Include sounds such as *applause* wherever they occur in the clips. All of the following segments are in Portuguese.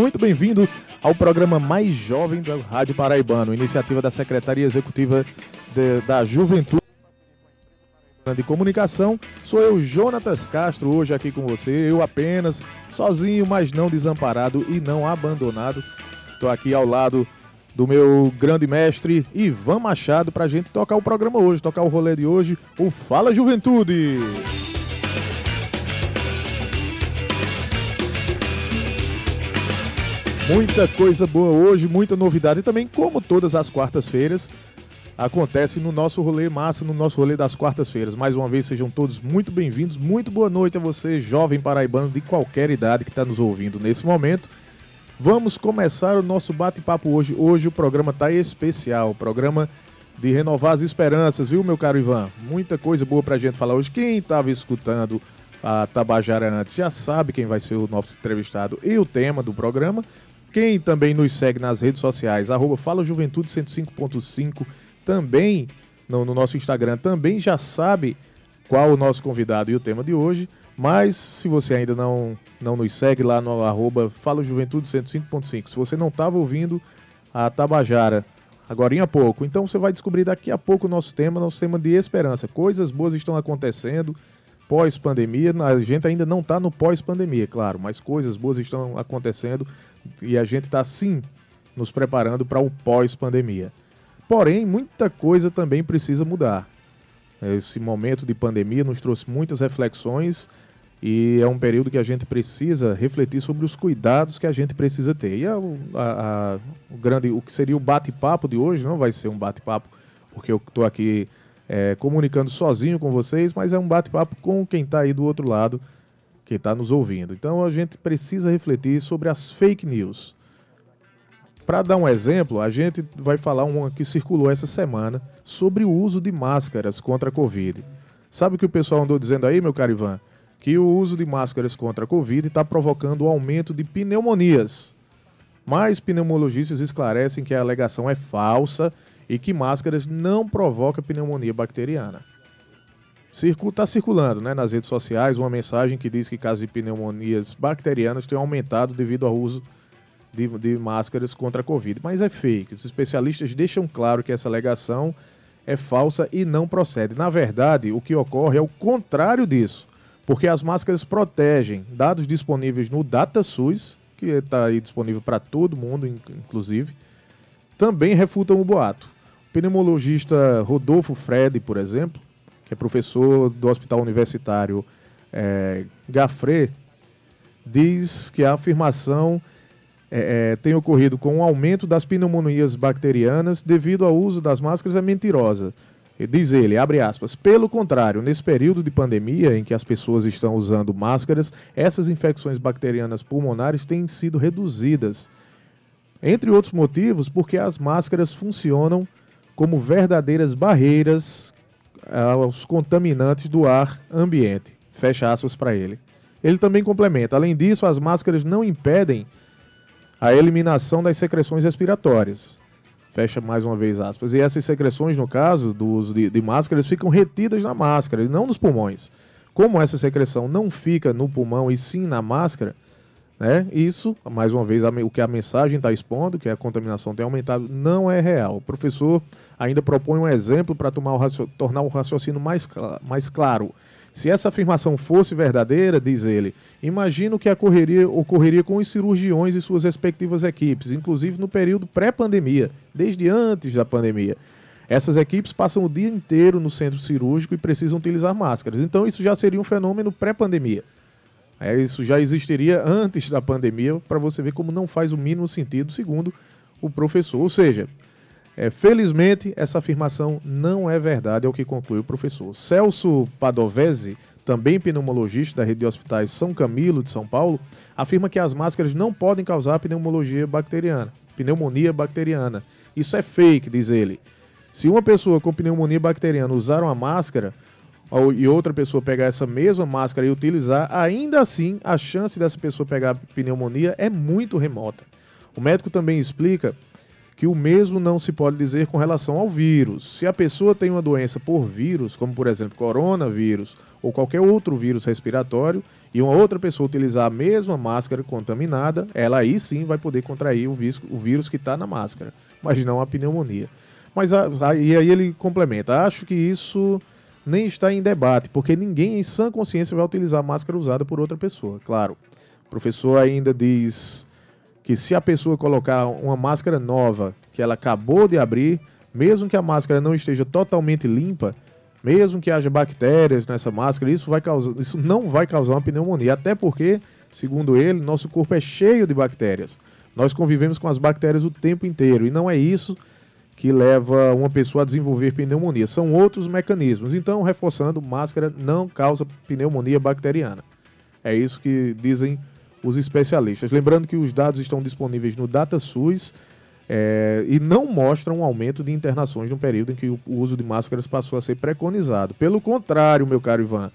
muito bem-vindo ao programa mais jovem da Rádio Paraibano, iniciativa da Secretaria Executiva de, da Juventude de Comunicação. Sou eu, Jonatas Castro, hoje aqui com você, eu apenas, sozinho, mas não desamparado e não abandonado. Estou aqui ao lado do meu grande mestre Ivan Machado para gente tocar o programa hoje, tocar o rolê de hoje, o Fala Juventude. Muita coisa boa hoje, muita novidade e também, como todas as quartas-feiras, acontece no nosso rolê massa, no nosso rolê das quartas-feiras. Mais uma vez, sejam todos muito bem-vindos. Muito boa noite a você, jovem paraibano de qualquer idade que está nos ouvindo nesse momento. Vamos começar o nosso bate-papo hoje. Hoje o programa está especial, programa de renovar as esperanças, viu, meu caro Ivan? Muita coisa boa para a gente falar hoje. Quem estava escutando a Tabajara antes já sabe quem vai ser o nosso entrevistado e o tema do programa. Quem também nos segue nas redes sociais, arroba Fala Juventude 105.5, também no, no, nosso Instagram, também já sabe qual o nosso convidado e o tema de hoje. Mas se você ainda não, não nos segue lá no arroba Fala Juventude 105.5, se você não estava ouvindo a Tabajara agora há pouco, então você vai descobrir daqui a pouco o nosso tema, nosso tema de esperança. Coisas boas estão acontecendo pós-pandemia. A gente ainda não está no pós-pandemia, claro, mas coisas boas estão acontecendo e a gente está sim nos preparando para o pós-pandemia. Porém, muita coisa também precisa mudar. Esse momento de pandemia nos trouxe muitas reflexões e é um período que a gente precisa refletir sobre os cuidados que a gente precisa ter. E a, a, a, o, grande, o que seria o bate-papo de hoje não vai ser um bate-papo, porque eu estou aqui é, comunicando sozinho com vocês, mas é um bate-papo com quem está aí do outro lado que está nos ouvindo. Então a gente precisa refletir sobre as fake news. Para dar um exemplo, a gente vai falar uma que circulou essa semana sobre o uso de máscaras contra a Covid. Sabe o que o pessoal andou dizendo aí, meu caro Ivan? Que o uso de máscaras contra a Covid está provocando o aumento de pneumonias. Mas pneumologistas esclarecem que a alegação é falsa e que máscaras não provocam pneumonia bacteriana. Está circulando né, nas redes sociais uma mensagem que diz que casos de pneumonias bacterianas têm aumentado devido ao uso de, de, máscaras contra a Covid. Mas é fake. Os especialistas deixam claro que essa alegação é falsa e não procede. Na verdade, o que ocorre é o contrário disso. Porque as máscaras protegem dados disponíveis no DataSUS, que está aí disponível para todo mundo, inclusive, também refutam o boato. O pneumologista Rodolfo Fred, por exemplo, que é professor do Hospital Universitário é, diz que a afirmação é, é, tem ocorrido com o aumento das pneumonias bacterianas devido ao uso das máscaras é mentirosa. Diz ele, abre aspas, pelo contrário, nesse período de pandemia em que as pessoas estão usando máscaras, essas infecções bacterianas pulmonares têm sido reduzidas. Entre outros motivos, porque as máscaras funcionam como verdadeiras barreiras aos contaminantes do ar ambiente. Fecha aspas para ele. Ele também complementa: além disso, as máscaras não impedem a eliminação das secreções respiratórias. Fecha mais uma vez aspas. E essas secreções, no caso do uso de, de máscaras, ficam retidas na máscara e não nos pulmões. Como essa secreção não fica no pulmão e sim na máscara, né? Isso, mais uma vez, o que a mensagem está expondo, que a contaminação tem aumentado, não é real. O professor ainda propõe um exemplo para tornar o raciocínio mais, mais claro. Se essa afirmação fosse verdadeira, diz ele, imagino que ocorreria, ocorreria com os cirurgiões e suas respectivas equipes, inclusive no período pré-pandemia, desde antes da pandemia. Essas equipes passam o dia inteiro no centro cirúrgico e precisam utilizar máscaras. Então, isso já seria um fenômeno pré-pandemia. É, isso já existiria antes da pandemia, para você ver como não faz o mínimo sentido, segundo o professor. Ou seja, é, felizmente essa afirmação não é verdade, é o que conclui o professor. Celso Padovese, também pneumologista da rede de hospitais São Camilo de São Paulo, afirma que as máscaras não podem causar pneumologia bacteriana, pneumonia bacteriana. Isso é fake, diz ele. Se uma pessoa com pneumonia bacteriana usar uma máscara, e outra pessoa pegar essa mesma máscara e utilizar, ainda assim a chance dessa pessoa pegar pneumonia é muito remota. O médico também explica que o mesmo não se pode dizer com relação ao vírus. Se a pessoa tem uma doença por vírus, como por exemplo coronavírus ou qualquer outro vírus respiratório e uma outra pessoa utilizar a mesma máscara contaminada, ela aí sim vai poder contrair o vírus, o vírus que está na máscara, mas não a pneumonia. Mas e aí ele complementa: acho que isso nem está em debate, porque ninguém em sã consciência vai utilizar máscara usada por outra pessoa. Claro, o professor ainda diz que se a pessoa colocar uma máscara nova que ela acabou de abrir, mesmo que a máscara não esteja totalmente limpa, mesmo que haja bactérias nessa máscara, isso, vai causar, isso não vai causar uma pneumonia. Até porque, segundo ele, nosso corpo é cheio de bactérias. Nós convivemos com as bactérias o tempo inteiro e não é isso que leva uma pessoa a desenvolver pneumonia. São outros mecanismos. Então, reforçando, máscara não causa pneumonia bacteriana. É isso que dizem os especialistas. Lembrando que os dados estão disponíveis no DataSUS é, e não mostram um aumento de internações no período em que o uso de máscaras passou a ser preconizado. Pelo contrário, meu caro Ivan,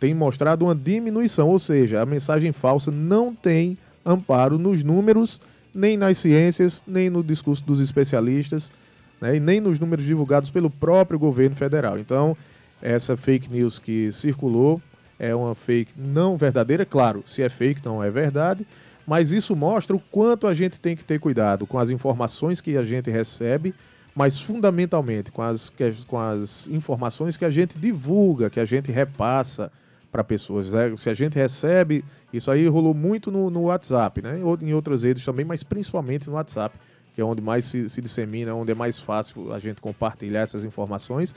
tem mostrado uma diminuição, ou seja, a mensagem falsa não tem amparo nos números nem nas ciências, nem no discurso dos especialistas, né, e nem nos números divulgados pelo próprio governo federal. Então, essa fake news que circulou é uma fake não verdadeira, claro, se é fake não é verdade, mas isso mostra o quanto a gente tem que ter cuidado com as informações que a gente recebe, mas fundamentalmente com as, com as informações que a gente divulga, que a gente repassa para pessoas. Né? Se a gente recebe, isso aí rolou muito no, no WhatsApp, né? em outras redes também, mas principalmente no WhatsApp, que é onde mais se, se dissemina, onde é mais fácil a gente compartilhar essas informações.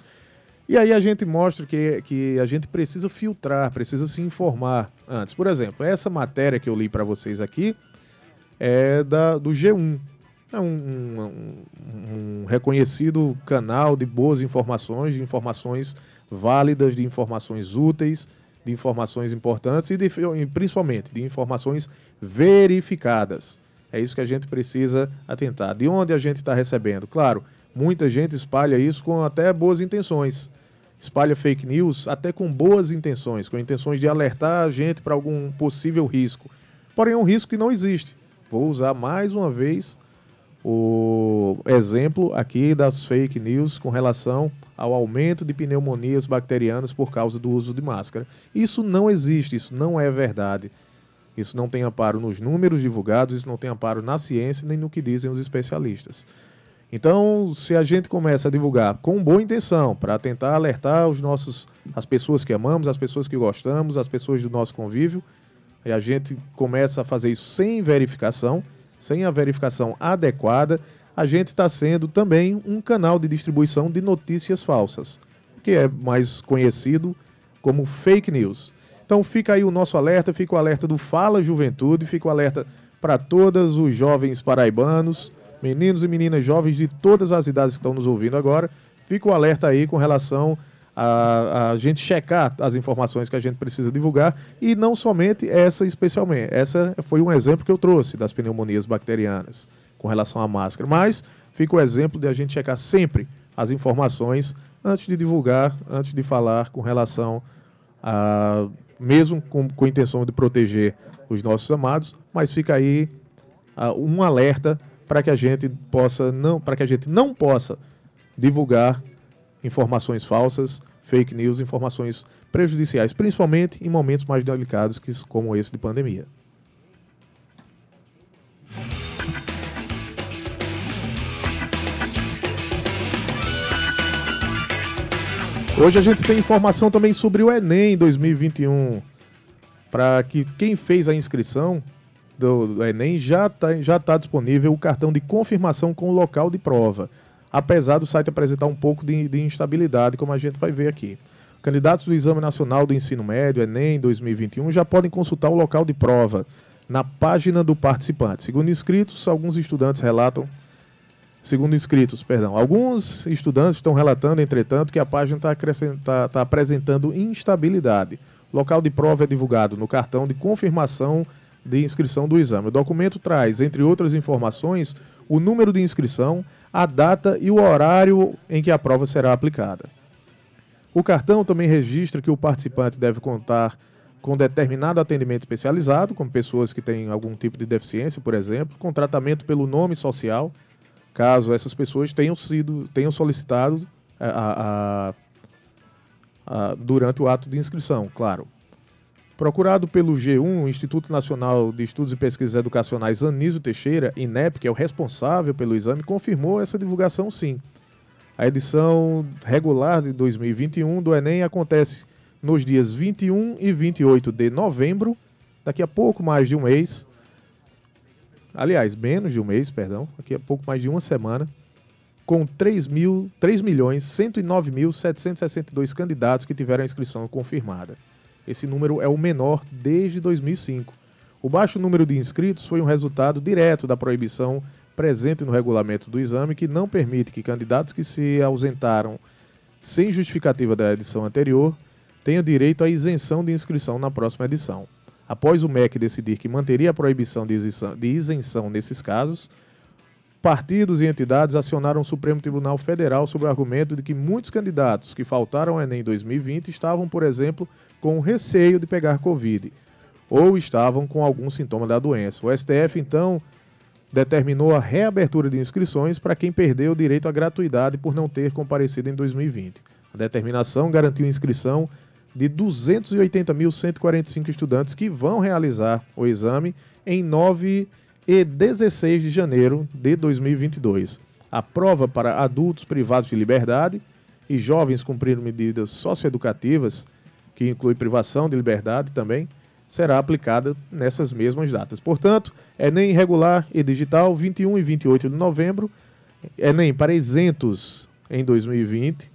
E aí a gente mostra que, que a gente precisa filtrar, precisa se informar antes. Por exemplo, essa matéria que eu li para vocês aqui é da, do G1. É um, um, um, reconhecido canal de boas informações, de informações válidas, de informações úteis de informações importantes e, de, principalmente de informações verificadas. É isso que a gente precisa atentar. De onde a gente está recebendo? Claro, muita gente espalha isso com até boas intenções. Espalha fake news até com boas intenções, com intenções de alertar a gente para algum possível risco. Porém, é um risco que não existe. Vou usar mais uma vez o exemplo aqui das fake news com relação ao aumento de pneumonias bacterianas por causa do uso de máscara. Isso não existe, isso não é verdade. Isso não tem amparo nos números divulgados, isso não tem amparo na ciência nem no que dizem os especialistas. Então, se a gente começa a divulgar com boa intenção, para tentar alertar os nossos, as pessoas que amamos, as pessoas que gostamos, as pessoas do nosso convívio, e a gente começa a fazer isso sem verificação, sem a verificação adequada, a gente está sendo também um canal de distribuição de notícias falsas, que é mais conhecido como fake news. Então fica aí o nosso alerta, fica o alerta do Fala Juventude, fica o alerta para todos os jovens paraibanos, meninos e meninas jovens de todas as idades que estão nos ouvindo agora. Fica o alerta aí com relação a, a gente checar as informações que a gente precisa divulgar e não somente essa especialmente. Essa foi um exemplo que eu trouxe das pneumonias bacterianas com relação à máscara, mas fica o exemplo de a gente checar sempre as informações antes de divulgar, antes de falar com relação a mesmo com, com a intenção de proteger os nossos amados, mas fica aí uh, um alerta para que a gente possa não, para que a gente não possa divulgar informações falsas, fake news, informações prejudiciais, principalmente em momentos mais delicados como esse de pandemia. Hoje a gente tem informação também sobre o Enem 2021. Para que quem fez a inscrição do, do Enem já está já tá disponível o cartão de confirmação com o local de prova apesar do site apresentar um pouco de, de instabilidade, como a gente vai ver aqui. Candidatos do Exame Nacional do Ensino Médio, Enem 2021, já podem consultar o local de prova na página do participante. Segundo inscritos, alguns estudantes relatam. Segundo inscritos, perdão. Alguns estudantes estão relatando, entretanto, que a página está tá, tá apresentando instabilidade. O local de prova é divulgado no cartão de confirmação de inscrição do exame. O documento traz, entre outras informações, o número de inscrição, a data e o horário em que a prova será aplicada. O cartão também registra que o participante deve contar com determinado atendimento especializado, como pessoas que têm algum tipo de deficiência, por exemplo, com tratamento pelo nome social, caso essas pessoas tenham sido tenham solicitado a, a, ah, durante o ato de inscrição, claro. Procurado pelo G1, Instituto Nacional de Estudos e Pesquisas Educacionais Anísio Teixeira, INEP, que é o responsável pelo exame, confirmou essa divulgação sim. A edição regular de 2021 do Enem acontece nos dias 21 e 28 de novembro, daqui a pouco mais de um mês. Aliás, menos de um mês, perdão, daqui a pouco mais de uma semana, com 3, mil, 3 milhões 109.762 candidatos que tiveram a inscrição confirmada. Esse número é o menor desde 2005. O baixo número de inscritos foi um resultado direto da proibição presente no regulamento do exame, que não permite que candidatos que se ausentaram sem justificativa da edição anterior tenham direito à isenção de inscrição na próxima edição. Após o MEC decidir que manteria a proibição de isenção, nesses casos, partidos e entidades acionaram o Supremo Tribunal Federal sob o argumento de que muitos candidatos que faltaram ao Enem 2020 estavam, por exemplo, com receio de pegar Covid ou estavam com algum sintoma da doença. O STF, então, determinou a reabertura de inscrições para quem perdeu o direito à gratuidade por não ter comparecido em 2020. A determinação garantiu inscrição de 280.145 estudantes que vão realizar o exame em 9 e 16 de janeiro de 2022. A prova para adultos privados de liberdade e jovens cumprindo medidas socioeducativas, que inclui privação de liberdade também, será aplicada nessas mesmas datas. Portanto, Enem regular e digital, 21 e 28 de novembro, Enem para isentos em 2020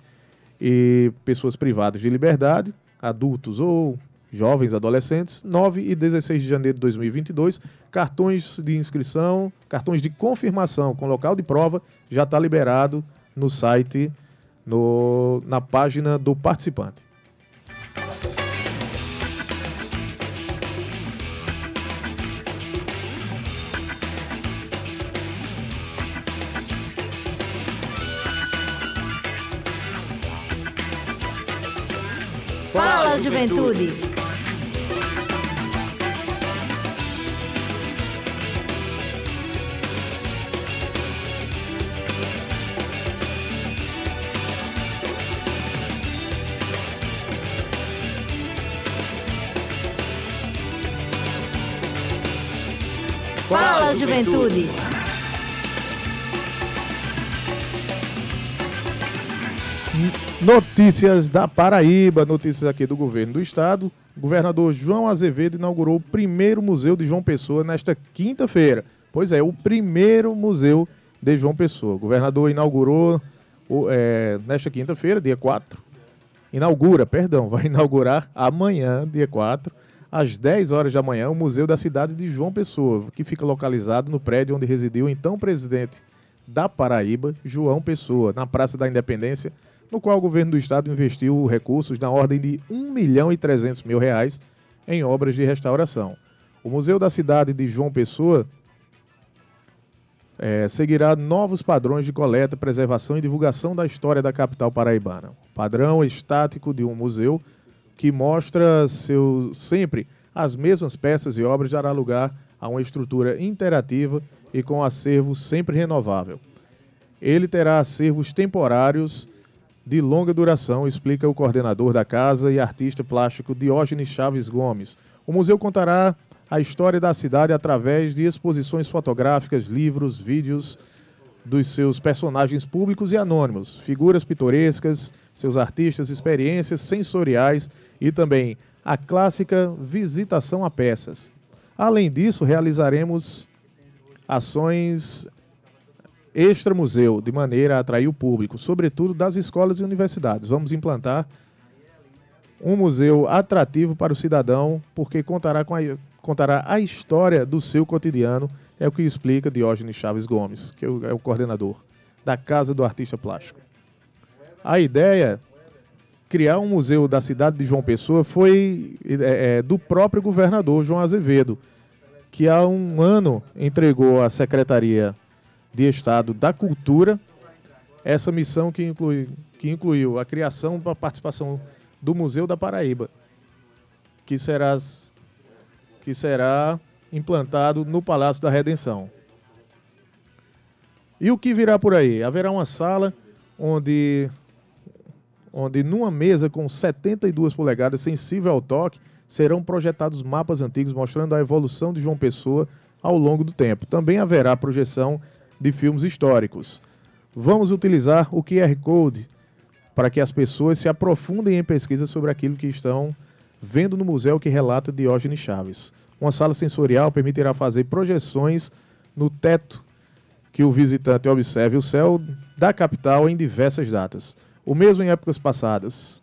e pessoas privadas de liberdade, adultos ou jovens adolescentes, 9 e 16 de janeiro de 2022. Cartões de inscrição, cartões de confirmação com local de prova já está liberado no site, no, na página do participante. Juventude! Fala, juventude! Notícias da Paraíba, notícias aqui do governo do estado. O governador João Azevedo inaugurou o primeiro museu de João Pessoa nesta quinta-feira. Pois é, o primeiro museu de João Pessoa. O governador inaugurou é, nesta quinta-feira, dia 4. Inaugura, perdão, vai inaugurar amanhã, dia 4, às 10 horas da manhã, o Museu da Cidade de João Pessoa, que fica localizado no prédio onde residiu o então presidente da Paraíba, João Pessoa, na Praça da Independência, no qual o governo do estado investiu recursos na ordem de 1 milhão e 300 mil reais em obras de restauração. O Museu da Cidade de João Pessoa é, seguirá novos padrões de coleta, preservação e divulgação da história da capital paraibana. Padrão estático de um museu que mostra seu, sempre as mesmas peças e obras dará lugar a uma estrutura interativa e com acervo sempre renovável. Ele terá acervos temporários de longa duração, explica o coordenador da casa e artista plástico Diógenes Chaves Gomes. O museu contará a história da cidade através de exposições fotográficas, livros, vídeos dos seus personagens públicos e anônimos, figuras pitorescas, seus artistas, experiências sensoriais e também a clássica visitação a peças. Além disso, realizaremos ações extra-museu, de maneira a atrair o público, sobretudo das escolas e universidades. Vamos implantar um museu atrativo para o cidadão, porque contará, com a, contará a história do seu cotidiano, é o que explica Diógenes Chaves Gomes, que é o, é coordenador da Casa do Artista Plástico. A ideia criar um museu da cidade de João Pessoa foi é, é, do próprio governador João Azevedo, que há um ano entregou à Secretaria de Estado da Cultura, essa missão que, inclui, que incluiu a criação da participação do Museu da Paraíba, que será, que será implantado no Palácio da Redenção. E o que virá por aí? Haverá uma sala onde onde numa mesa com 72 polegadas sensível ao toque, serão projetados mapas antigos mostrando a evolução de João Pessoa ao longo do tempo. Também haverá projeção de filmes históricos. Vamos utilizar o QR Code para que as pessoas se aprofundem em pesquisas sobre aquilo que estão vendo no museu que relata Diógenes Chaves. Uma sala sensorial permitirá fazer projeções no teto que o visitante observe o céu da capital em diversas datas. O mesmo em épocas passadas.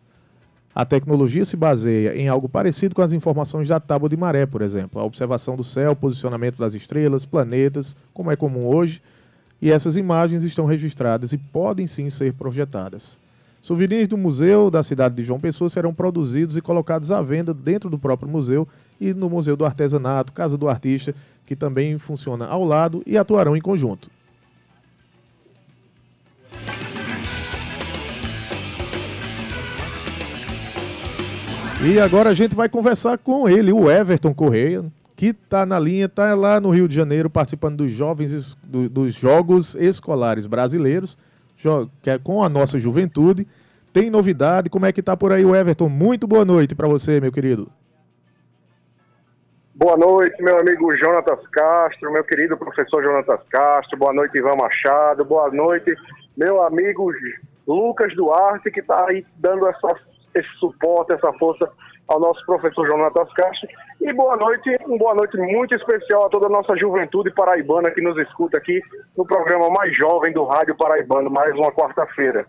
A tecnologia se baseia em algo parecido com as informações da tábua de maré, por exemplo, a observação do céu, posicionamento das estrelas, planetas, como é comum hoje, e essas imagens estão registradas e podem sim ser projetadas. Souvenirs do museu da cidade de João Pessoa serão produzidos e colocados à venda dentro do próprio museu e no Museu do Artesanato, Casa do Artista, que também funciona ao lado e atuarão em conjunto. E agora a gente vai conversar com ele, o Everton Correia, que está na linha, está lá no Rio de Janeiro participando dos jovens do, dos Jogos Escolares Brasileiros, que é com a nossa juventude. Tem novidade? Como é que está por aí o Everton? Muito boa noite para você, meu querido. Boa noite, meu amigo Jonatas Castro, meu querido professor Jonatas Castro. Boa noite, Ivan Machado. Boa noite, meu amigo Lucas Duarte, que está aí dando essa esse suporte, essa força ao nosso professor Jonatas Castro. E boa noite, uma boa noite muito especial a toda a nossa juventude paraibana que nos escuta aqui no programa mais jovem do Rádio Paraibano, mais uma quarta-feira.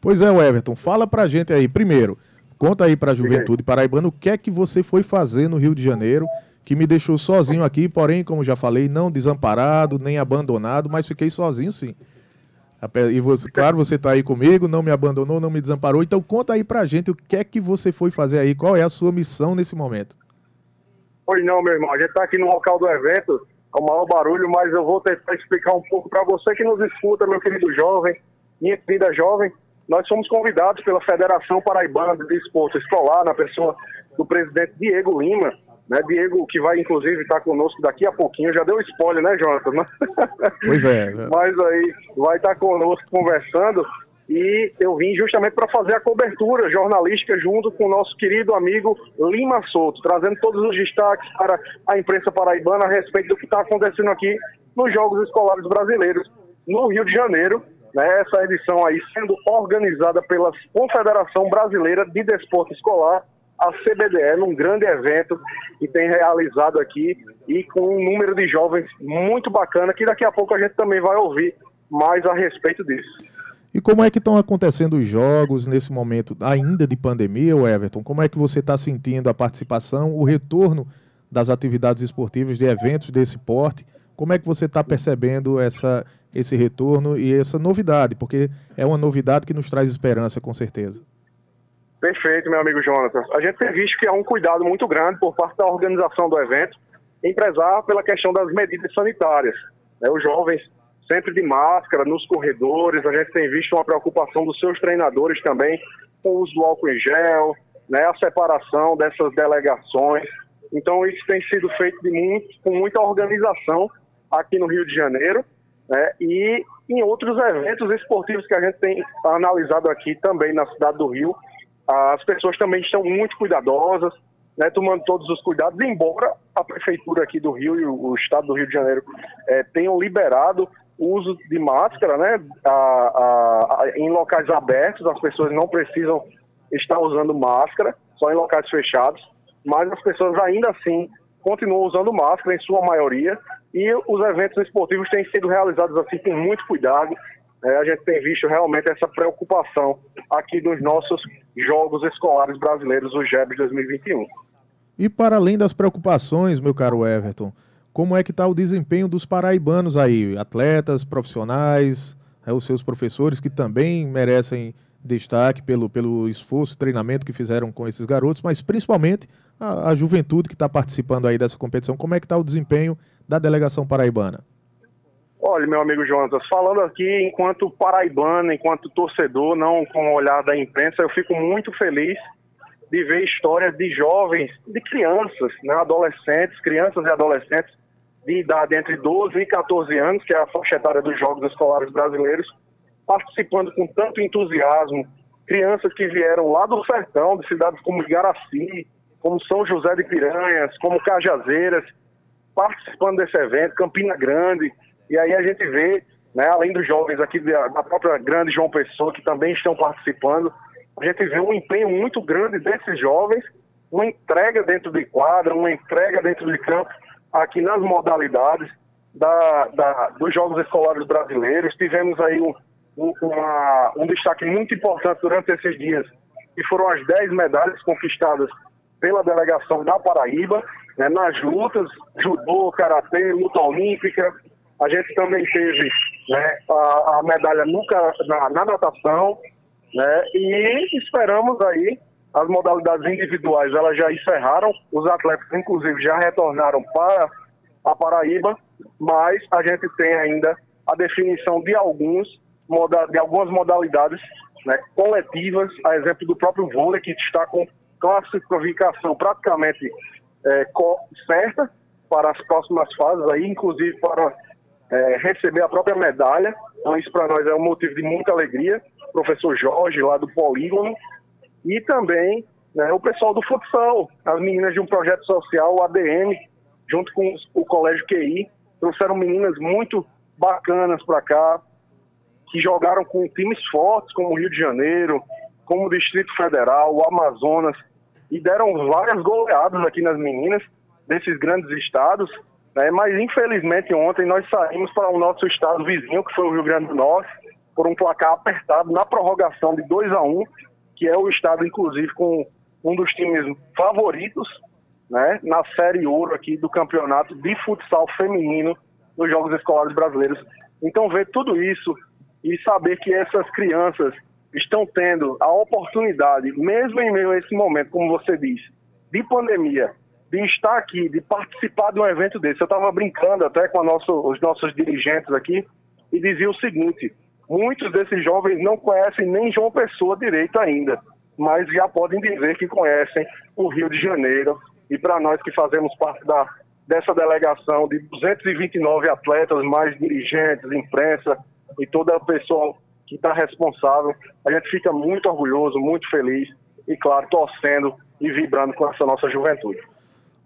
Pois é, Everton, fala pra gente aí, primeiro, conta aí pra juventude paraibana o que é que você foi fazer no Rio de Janeiro, que me deixou sozinho aqui, porém, como já falei, não desamparado, nem abandonado, mas fiquei sozinho sim. E você, claro, você está aí comigo, não me abandonou, não me desamparou. Então conta aí pra gente o que é que você foi fazer aí, qual é a sua missão nesse momento. Pois não, meu irmão, a gente está aqui no local do evento, com o maior barulho, mas eu vou tentar explicar um pouco para você que nos escuta, meu querido jovem, minha querida jovem. Nós somos convidados pela Federação Paraibana de Desporto Escolar, na pessoa do presidente Diego Lima, né, Diego, que vai inclusive estar conosco daqui a pouquinho, já deu spoiler, né, Jonathan? Pois é. *laughs* Mas aí vai estar conosco conversando e eu vim justamente para fazer a cobertura jornalística junto com o nosso querido amigo Lima Souto, trazendo todos os destaques para a imprensa paraibana a respeito do que está acontecendo aqui nos Jogos Escolares Brasileiros no Rio de Janeiro. Né, essa edição aí sendo organizada pela Confederação Brasileira de Desporto Escolar a CBDE num grande evento que tem realizado aqui e com um número de jovens muito bacana que daqui a pouco a gente também vai ouvir mais a respeito disso. E como é que estão acontecendo os jogos nesse momento ainda de pandemia, Everton? Como é que você está sentindo a participação, o retorno das atividades esportivas, de eventos desse porte? Como é que você está percebendo essa, esse retorno e essa novidade? Porque é uma novidade que nos traz esperança, com certeza. Perfeito, meu amigo Jonathan. A gente tem visto que há um cuidado muito grande por parte da organização do evento em prezar pela questão das medidas sanitárias. Né? Os jovens sempre de máscara nos corredores, a gente tem visto uma preocupação dos seus treinadores também com o uso do álcool em gel, né? a separação dessas delegações. Então isso tem sido feito muito, com muita organização aqui no Rio de Janeiro né? e em outros eventos esportivos que a gente tem analisado aqui também na cidade do Rio, as pessoas também estão muito cuidadosas, né, tomando todos os cuidados, embora a prefeitura aqui do Rio e o estado do Rio de Janeiro é, tenham liberado o uso de máscara, né, a, a, a, em locais abertos, as pessoas não precisam estar usando máscara, só em locais fechados, mas as pessoas ainda assim continuam usando máscara em sua maioria e os eventos esportivos têm sido realizados assim com muito cuidado, é, a gente tem visto realmente essa preocupação aqui dos nossos Jogos Escolares Brasileiros, os JEBs 2021. E para além das preocupações, meu caro Everton, como é que está o desempenho dos paraibanos aí? Atletas, profissionais, é, os seus professores que também merecem destaque pelo, pelo esforço, treinamento que fizeram com esses garotos, mas principalmente a, a juventude que está participando aí dessa competição. Como é que está o desempenho da delegação paraibana? Olha, meu amigo Jonas, falando aqui enquanto paraibano, enquanto torcedor, não com o olhar da imprensa, eu fico muito feliz de ver histórias de jovens, de crianças, né, adolescentes, crianças e adolescentes de idade entre 12 e 14 anos, que é a faixa etária dos Jogos Escolares Brasileiros, participando com tanto entusiasmo, crianças que vieram lá do sertão, de cidades como Igaraci, como São José de Piranhas, como Cajazeiras, participando desse evento, Campina Grande, e aí a gente vê, né, além dos jovens aqui da, própria grande João Pessoa, que também estão participando, a gente vê um empenho muito grande desses jovens, uma entrega dentro de quadra, uma entrega dentro de campo, aqui nas modalidades da, da, dos Jogos Escolares Brasileiros. Tivemos aí um, um, uma, um destaque muito importante durante esses dias, que foram as 10 medalhas conquistadas pela delegação da Paraíba, né, nas lutas, judô, karatê, luta olímpica. A gente também teve né, a, a, medalha nunca na, na natação, né, e esperamos aí as modalidades individuais, elas já encerraram, os atletas inclusive já retornaram para a Paraíba, mas a gente tem ainda a definição de alguns de algumas modalidades né, coletivas, a exemplo do próprio vôlei, que está com classificação praticamente é, certa para as próximas fases, aí, inclusive para é, receber a própria medalha. Então, isso para nós é um motivo de muita alegria. Professor Jorge, lá do Polígono, e também né, o pessoal do futsal, as meninas de um projeto social, o ADM, junto com o Colégio QI, trouxeram meninas muito bacanas para cá, que jogaram com times fortes, como o Rio de Janeiro, como o Distrito Federal, o Amazonas, e deram várias goleadas aqui nas meninas desses grandes estados, né? mas infelizmente ontem nós saímos para o nosso estado vizinho, que foi o Rio Grande do Norte, por um placar apertado na prorrogação de 2 a 1 que é o estado, inclusive, com um dos times favoritos né, na Série Ouro aqui do campeonato de futsal feminino nos Jogos Escolares Brasileiros. Então, ver tudo isso e saber que essas crianças estão tendo a oportunidade, mesmo em meio a esse momento, como você disse, de pandemia, de estar aqui, de participar de um evento desse. Eu estava brincando até com nosso, os nossos dirigentes aqui e dizia o seguinte: muitos desses jovens não conhecem nem João Pessoa direito ainda, mas já podem dizer que conhecem o Rio de Janeiro. E para nós que fazemos parte da, dessa delegação de 229 atletas, mais dirigentes, imprensa e toda a pessoa que está responsável. A gente fica muito orgulhoso, muito feliz e, claro, torcendo e vibrando com essa nossa juventude.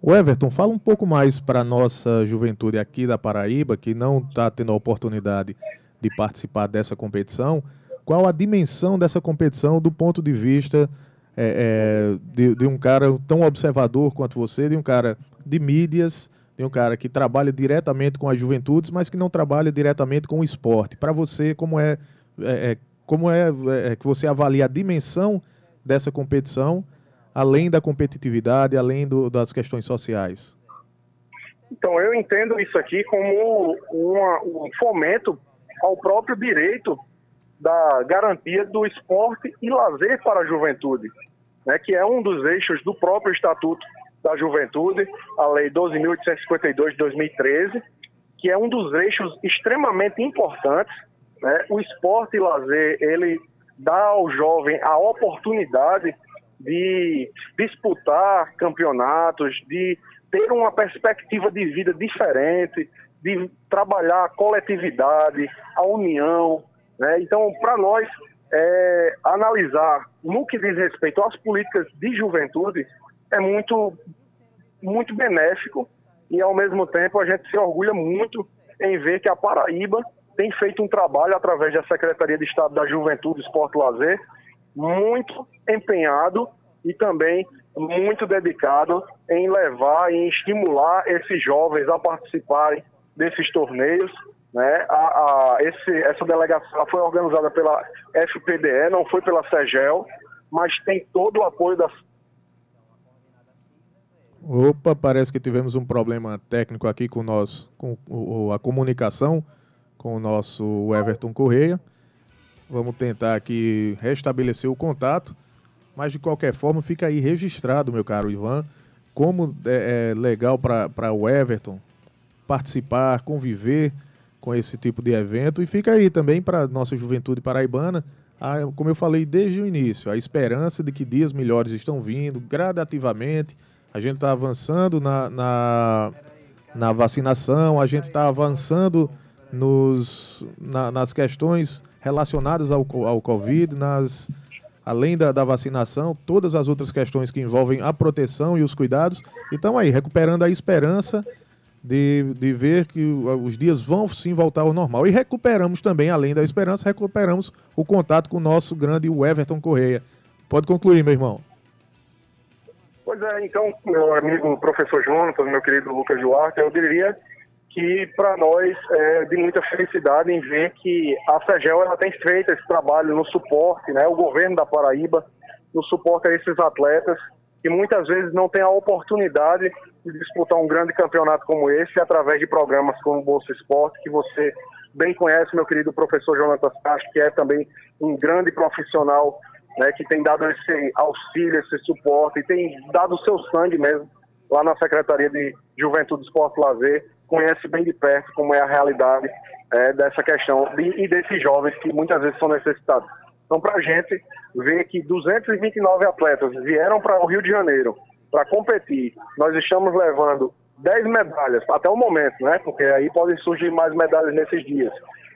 O Everton, fala um pouco mais para a nossa juventude aqui da Paraíba, que não está tendo a oportunidade de participar dessa competição. Qual a dimensão dessa competição do ponto de vista é, é, de, de um cara tão observador quanto você, de um cara de mídias, tem um cara que trabalha diretamente com as juventudes, mas que não trabalha diretamente com o esporte. Para você, como é, é, é como é, é, que você avalia a dimensão dessa competição, além da competitividade, além do, das questões sociais? Então, eu entendo isso aqui como uma, um fomento ao próprio direito da garantia do esporte e lazer para a juventude, né, que é um dos eixos do próprio Estatuto da Juventude, a Lei 12.852 de 2013, que é um dos eixos extremamente importantes. Né? O esporte e lazer, ele dá ao jovem a oportunidade de disputar campeonatos, de ter uma perspectiva de vida diferente, de trabalhar a coletividade, a união. Né? Então, para nós, é, analisar no que diz respeito às políticas de juventude, é muito, muito benéfico e, ao mesmo tempo, a gente se orgulha muito em ver que a Paraíba tem feito um trabalho através da Secretaria de Estado da Juventude, Esporte e Lazer, muito empenhado e também muito dedicado em levar e estimular esses jovens a participarem desses torneios. Né? A, a, esse, essa delegação foi organizada pela FPDE, não foi pela SEGEL, mas tem todo o apoio da Opa, parece que tivemos um problema técnico aqui com, nós, com o, a comunicação com o nosso Everton Correia. Vamos tentar aqui restabelecer o contato, mas de qualquer forma fica aí registrado, meu caro Ivan, como é, é legal para o Everton participar, conviver com esse tipo de evento. E fica aí também para nossa juventude paraibana, a, como eu falei desde o início, a esperança de que dias melhores estão vindo gradativamente. A gente está avançando na, na, na, vacinação, a gente está avançando nos, na, nas questões relacionadas ao, ao Covid, nas, além da, da, vacinação, todas as outras questões que envolvem a proteção e os cuidados. E estão aí, recuperando a esperança de, de ver que os dias vão sim voltar ao normal. E recuperamos também, além da esperança, recuperamos o contato com o nosso grande Everton Correia. Pode concluir, meu irmão. Pois é, então, meu amigo professor Jonathan, meu querido Lucas Duarte, eu diria que para nós é de muita felicidade em ver que a FEGEL ela tem feito esse trabalho no suporte, né, o governo da Paraíba, no suporte a esses atletas que muitas vezes não têm a oportunidade de disputar um grande campeonato como esse através de programas como o Bolsa Esporte, que você bem conhece, meu querido professor Jonathan Castro, que é também um grande profissional né, que tem dado esse auxílio, esse suporte, e tem dado o seu sangue mesmo lá na Secretaria de Juventude, Esporte e Lazer, conhece bem de perto como é a realidade é, dessa questão de, e desses jovens que muitas vezes são necessitados. Então, para a gente ver que 229 atletas vieram para o Rio de Janeiro para competir, nós estamos levando 10 medalhas até o momento, né? Porque aí podem surgir mais medalhas nesses dias.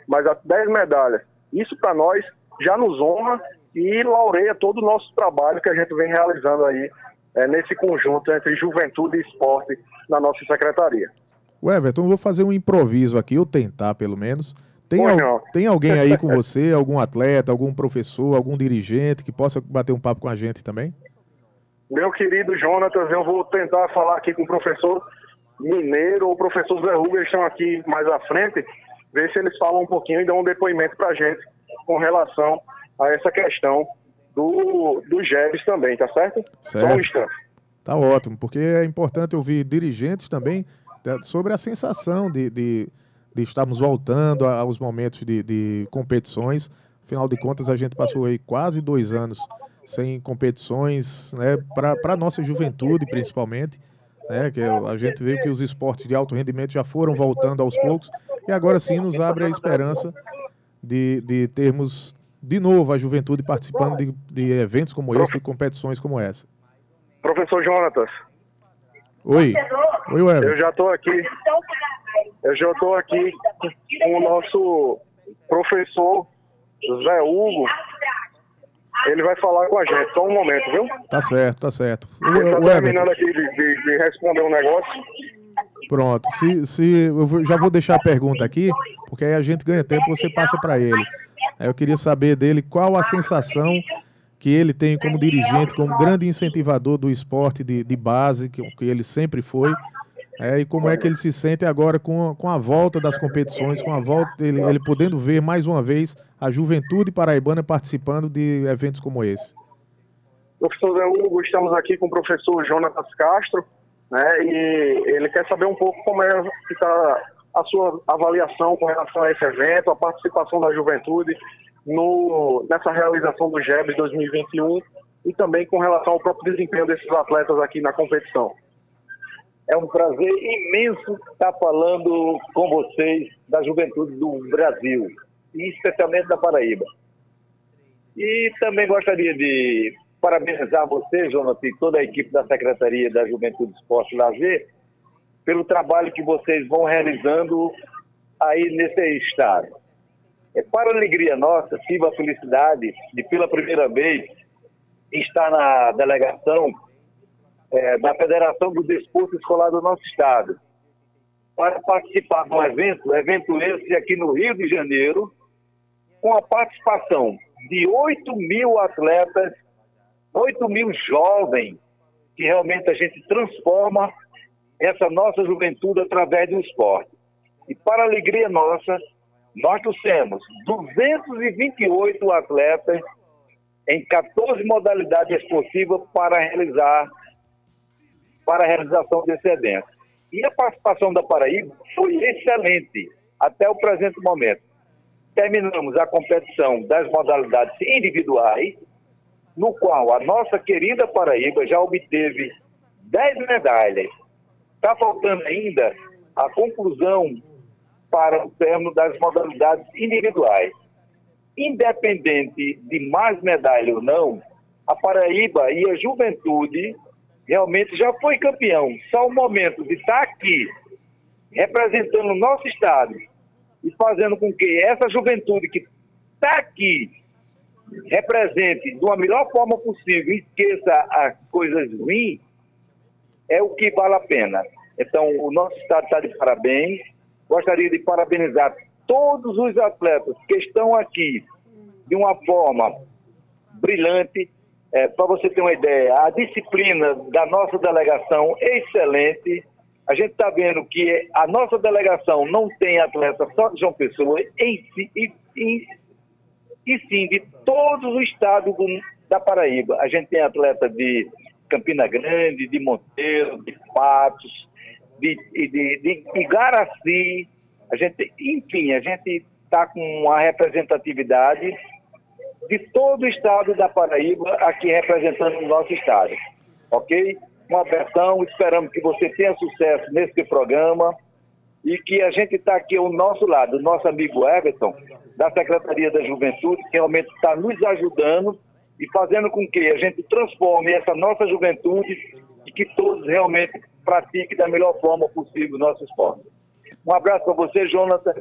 Mas 10 medalhas. Isso para nós já nos honra e laureia todo o nosso trabalho que a gente vem realizando aí é, nesse conjunto entre juventude e esporte na nossa secretaria. O Everton, eu vou fazer um improviso aqui, ou tentar pelo menos. Tem, al tem alguém aí com *laughs* você, algum atleta, algum professor, algum dirigente que possa bater um papo com a gente também? Meu querido Jonatas, eu vou tentar falar aqui com o professor Mineiro ou o professor Zé eles estão aqui mais à frente, ver se eles falam um pouquinho e dão um depoimento para a gente com relação a essa questão do, do GEBs também, tá certo? Certo. Só um instante. Tá ótimo, porque é importante ouvir dirigentes também né, sobre a sensação de, de, de estarmos voltando aos momentos de, de competições. Afinal de contas, a gente passou aí quase dois anos sem competições, né, para a nossa juventude principalmente. Né, que a gente vê que os esportes de alto rendimento já foram voltando aos poucos e agora sim nos abre a esperança de, de termos de novo a juventude participando de, de eventos como esse, de competições como essa. Professor Jonatas. Oi. Oi, Weber. Eu já estou aqui. Eu já estou aqui com o nosso professor Zé Hugo. Ele vai falar com a gente. Só um momento, viu? Tá certo, tá certo. Ele está terminando aqui de, de, de responder um negócio. Pronto. Se, se, eu já vou deixar a pergunta aqui, porque aí a gente ganha tempo e você passa para ele. Eu queria saber dele qual a sensação que ele tem como dirigente, como grande incentivador do esporte de, de base, que, que ele sempre foi, é, e como é que ele se sente agora com, com a volta das competições, com a volta ele, ele podendo ver mais uma vez a juventude paraibana participando de eventos como esse. Professor Zé Hugo, estamos aqui com o professor Jonatas Castro, né, e ele quer saber um pouco como é que está a sua avaliação com relação a esse evento, a participação da juventude no, nessa realização do GEBS 2021 e também com relação ao próprio desempenho desses atletas aqui na competição. É um prazer imenso estar falando com vocês da juventude do Brasil, e especialmente da Paraíba. E também gostaria de parabenizar você, Jonathan, e toda a equipe da Secretaria da Juventude, Esporte e Lazer, pelo trabalho que vocês vão realizando aí nesse estado. É para alegria nossa, tive a felicidade de, pela primeira vez, estar na delegação é, da Federação do Desporto Escolar do nosso estado, para participar de um evento, evento esse aqui no Rio de Janeiro, com a participação de 8 mil atletas, 8 mil jovens, que realmente a gente transforma essa nossa juventude através do esporte. E para alegria nossa, nós trouxemos 228 atletas em 14 modalidades esportivas para realizar para a realização desse evento. E a participação da Paraíba foi excelente até o presente momento. Terminamos a competição das modalidades individuais, no qual a nossa querida Paraíba já obteve 10 medalhas Está faltando ainda a conclusão para o término das modalidades individuais. Independente de mais medalha ou não, a Paraíba e a juventude realmente já foi campeão. Só o momento de estar aqui, representando o nosso estado e fazendo com que essa juventude que está aqui represente de uma melhor forma possível esqueça as coisas ruins, é o que vale a pena. Então, o nosso Estado está de parabéns. Gostaria de parabenizar todos os atletas que estão aqui de uma forma brilhante. É, Para você ter uma ideia, a disciplina da nossa delegação é excelente. A gente está vendo que a nossa delegação não tem atleta só de João Pessoa, em si, e, e, e sim de todos os estados do, da Paraíba. A gente tem atleta de Campina Grande, de Monteiro, de Patos, de, de, de, Igaraci. A gente, enfim, a gente está com uma representatividade de todo o estado da Paraíba aqui representando o nosso estado. Ok? Uma abração, esperamos que você tenha sucesso nesse programa e que a gente está aqui ao nosso lado, o nosso amigo Everton, da Secretaria da Juventude, que realmente está nos ajudando e fazendo com que a gente transforme essa nossa juventude e que todos realmente pratiquem da melhor forma possível o nosso esporte. Um abraço para você, Jonathan,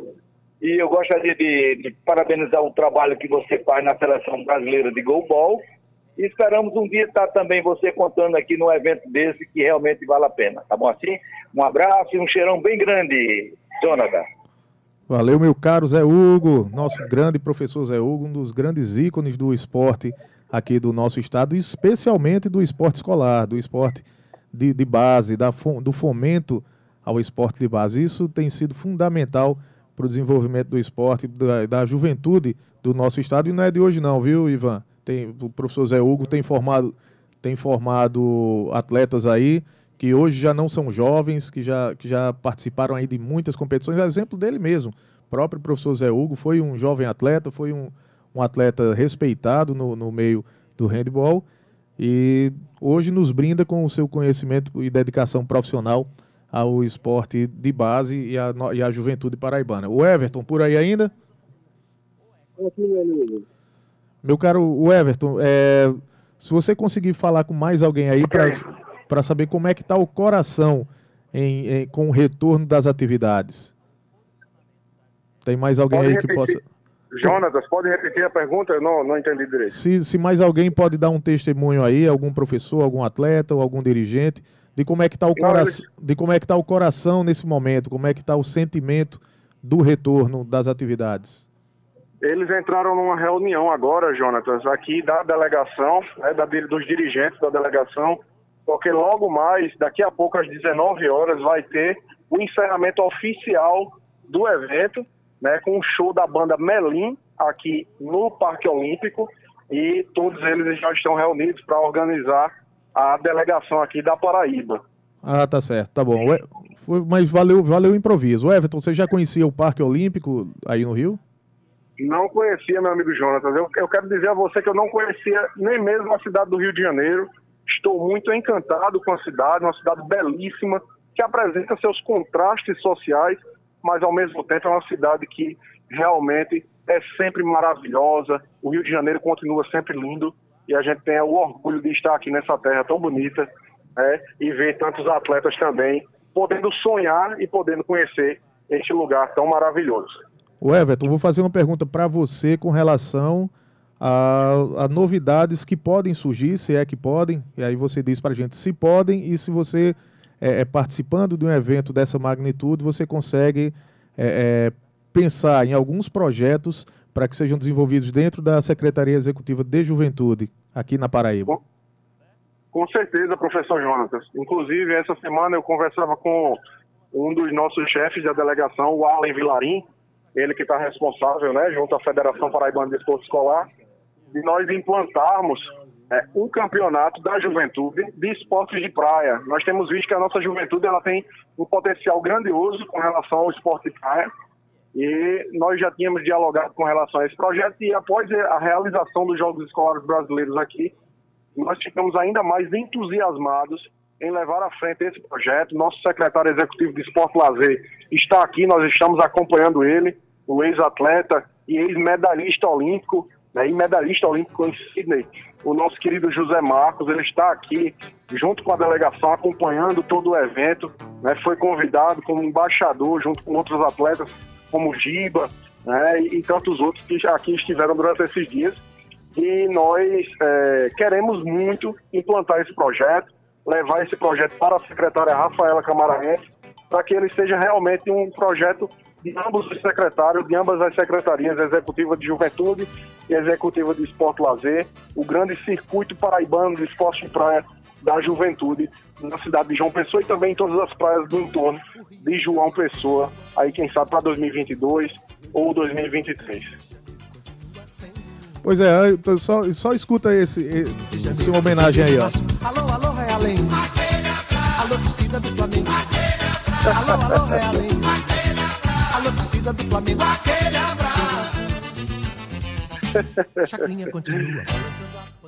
e eu gostaria de, de parabenizar o trabalho que você faz na Seleção Brasileira de Goalball e esperamos um dia estar também você contando aqui num evento desse que realmente vale a pena, tá bom assim? Um abraço e um cheirão bem grande, Jonathan. Valeu, meu caro Zé Hugo, nosso grande professor Zé Hugo, um dos grandes ícones do esporte aqui do nosso estado, especialmente do esporte escolar, do esporte de, de base, da, do fomento ao esporte de base. Isso tem sido fundamental para o desenvolvimento do esporte, da, da, juventude do nosso estado, e não é de hoje não, viu, Ivan? Tem, o professor Zé Hugo tem formado, tem formado atletas aí que hoje já não são jovens, que já, que já participaram aí de muitas competições. Exemplo dele mesmo, o próprio professor Zé Hugo foi um jovem atleta, foi um, um atleta respeitado no, no meio do handball e hoje nos brinda com o seu conhecimento e dedicação profissional ao esporte de base e a, e a juventude paraibana. O Everton, por aí ainda? Aqui, meu amigo. Meu caro o Everton, é, se você conseguir falar com mais alguém aí para saber como é que está o coração em, em, com o retorno das atividades. Tem mais alguém Pode aí repetir. que possa... Jonatas, pode repetir a pergunta? Eu não, não entendi direito. Se, se mais alguém pode dar um testemunho aí, algum professor, algum atleta ou algum dirigente, de como é que está o, cora... de como é que tá o coração nesse momento, como é que está o sentimento do retorno das atividades. Eles entraram numa reunião agora, Jonatas, aqui da delegação, né, da, dos dirigentes da delegação, porque logo mais, daqui a pouco, às 19 horas, vai ter o encerramento oficial do evento, né, com o show da banda Melim, aqui no Parque Olímpico, e todos eles já estão reunidos para organizar a delegação aqui da Paraíba. Ah, tá certo, tá bom. Foi- mas valeu, valeu o improviso. Everton, você já conhecia o Parque Olímpico aí no Rio? Não conhecia, meu amigo Jonatas. Eu, eu quero dizer a você que eu não conhecia nem mesmo a cidade do Rio de Janeiro. Estou muito encantado com a cidade, uma cidade belíssima, que apresenta seus contrastes sociais, mas ao mesmo tempo é uma cidade que realmente é sempre maravilhosa. O Rio de Janeiro continua sempre lindo e a gente tem o orgulho de estar aqui nessa terra tão bonita né, e ver tantos atletas também podendo sonhar e podendo conhecer este lugar tão maravilhoso. O Everton, vou fazer uma pergunta para você com relação a, a novidades que podem surgir, se é que podem, e aí você diz para a gente se podem e se você, é, é, participando de um evento dessa magnitude, você consegue é, é, pensar em alguns projetos para que sejam desenvolvidos dentro da Secretaria Executiva de Juventude, aqui na Paraíba. Com certeza, professor Jonatas. Inclusive, essa semana eu conversava com um dos nossos chefes da delegação, o Alan Vilarim, ele que está responsável, né, junto à Federação Paraibana de Esporte Escolar, de nós implantarmos é, um campeonato da juventude de esportes de praia. Nós temos visto que a nossa juventude ela tem um potencial grandioso com relação ao esporte de praia e nós já tínhamos dialogado com relação a esse projeto e após a realização dos Jogos Escolares Brasileiros aqui, nós ficamos ainda mais entusiasmados em levar à frente esse projeto. Nosso secretário executivo de Esporte Lazer está aqui, nós estamos acompanhando ele, o ex-atleta e ex-medalhista olímpico, né, e medalhista olímpico em Sydney, o nosso querido José Marcos, ele está aqui junto com a delegação acompanhando todo o evento, né, foi convidado como embaixador junto com outros atletas como Giba né, e, tantos outros que aqui estiveram durante esses dias. e nós é, queremos muito implantar esse projeto, levar esse projeto para a secretária Rafaela Camaraense, para que ele seja realmente um projeto de ambos os secretários, de ambas as secretarias, executiva de juventude e executiva de esporte e lazer, o grande circuito paraibano de esporte de praia da juventude na cidade de João Pessoa e também em todas as praias do entorno de João Pessoa, aí quem sabe para 2022 ou 2023. Pois é, então só, só escuta esse, esse homenagem aí, ó. Alô, alô, Realengo. Alô, torcida do Flamengo. Alô, alô, Realengo. Alô, torcida do Flamengo. Aquele abraço. Chacrinha continua.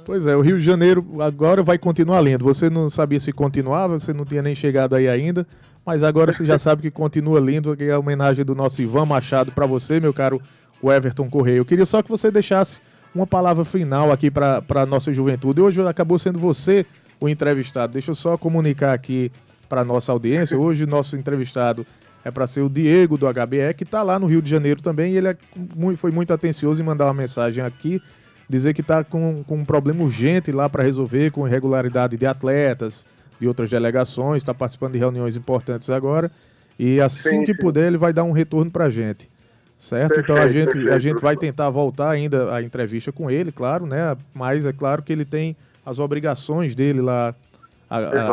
Pois é, o Rio de Janeiro agora vai continuar lindo. Você não sabia se continuava, você não tinha nem chegado aí ainda, mas agora você já sabe que continua lindo. Aqui é a homenagem do nosso Ivan Machado para você, meu caro Everton Correia. Eu queria só que você deixasse uma palavra final aqui para a nossa juventude. Hoje acabou sendo você o entrevistado. Deixa eu só comunicar aqui para a nossa audiência. Hoje nosso entrevistado é para ser o Diego do HBE, que está lá no Rio de Janeiro também. E ele é, foi muito atencioso em mandar uma mensagem aqui, dizer que está com, com um problema urgente lá para resolver, com irregularidade de atletas, de outras delegações, está participando de reuniões importantes agora. E assim sim, que puder, ele vai dar um retorno para a gente. Certo? Perfeito, então a gente, perfeito, a gente vai tentar voltar ainda a entrevista com ele, claro, né? Mas é claro que ele tem as obrigações dele lá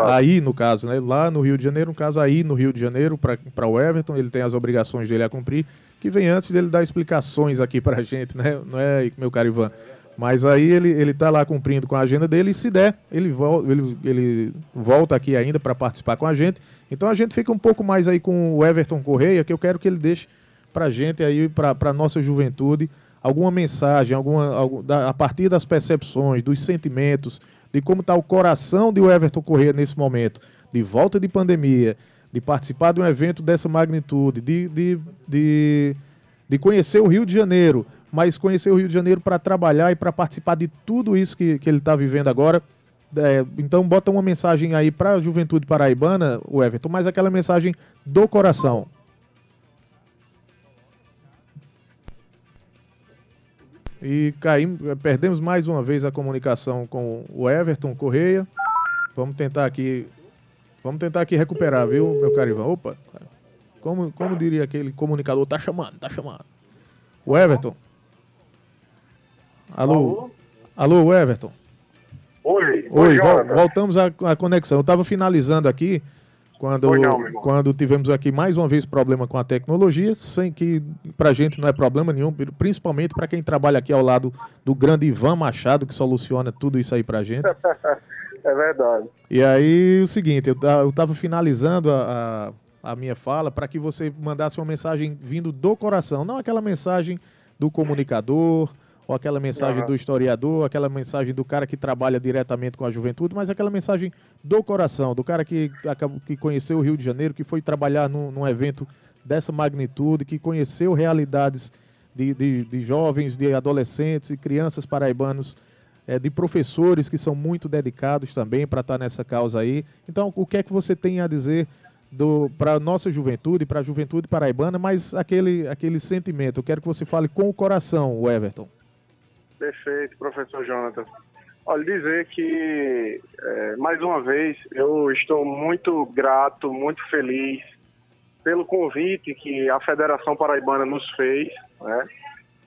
aí, no caso, né? Lá no Rio de Janeiro, no caso, aí no Rio de Janeiro, para o Everton, ele tem as obrigações dele a cumprir, que vem antes dele dar explicações aqui para a *laughs* gente, né? Não é, meu caro Ivan? Mas aí ele, ele tá lá cumprindo com a agenda dele e se der, ele, vol ele, ele volta aqui ainda para participar com a gente. Então a gente fica um pouco mais aí com o Everton Correia, que eu quero que ele deixe para a gente aí, para a nossa juventude, alguma mensagem, alguma, algum, da, a partir das percepções, dos sentimentos, de como está o coração de Everton Corrêa nesse momento, de volta de pandemia, de participar de um evento dessa magnitude, de, de, de, de conhecer o Rio de Janeiro, mas conhecer o Rio de Janeiro para trabalhar e para participar de tudo isso que, que ele está vivendo agora. É, então bota uma mensagem aí para a juventude paraibana, o Everton, mas aquela mensagem do coração. E caímos, perdemos mais uma vez a comunicação com o Everton Correia. Vamos tentar aqui. Vamos tentar aqui recuperar, viu, meu caro Ivan? Opa! Como, como diria aquele comunicador? Tá chamando, tá chamando. O Everton. Alô? Alô, Alô Everton. Oi, Oi, vol voltamos à conexão. Eu estava finalizando aqui quando, não, quando tivemos aqui mais uma vez problema com a tecnologia, sem que para a gente não é problema nenhum, principalmente para quem trabalha aqui ao lado do grande Ivan Machado, que soluciona tudo isso aí para a gente. *laughs* é verdade. E aí, o seguinte, eu estava finalizando a, a, a minha fala para que você mandasse uma mensagem vindo do coração, não aquela mensagem do comunicador, ou aquela mensagem uhum. do historiador, aquela mensagem do cara que trabalha diretamente com a juventude, mas aquela mensagem do coração, do cara que, que conheceu o Rio de Janeiro, que foi trabalhar num, num evento dessa magnitude, que conheceu realidades de, de, de jovens, de adolescentes e crianças paraibanos, é, de professores que são muito dedicados também para estar tá nessa causa aí. Então, o que é que você tem a dizer para a nossa juventude, para a juventude paraibana, mas aquele, aquele sentimento? Eu quero que você fale com o coração, Everton. Perfeito, professor Jonathan. Olha, dizer que, é, mais uma vez, eu estou muito grato, muito feliz pelo convite que a Federação Paraibana nos fez. Né?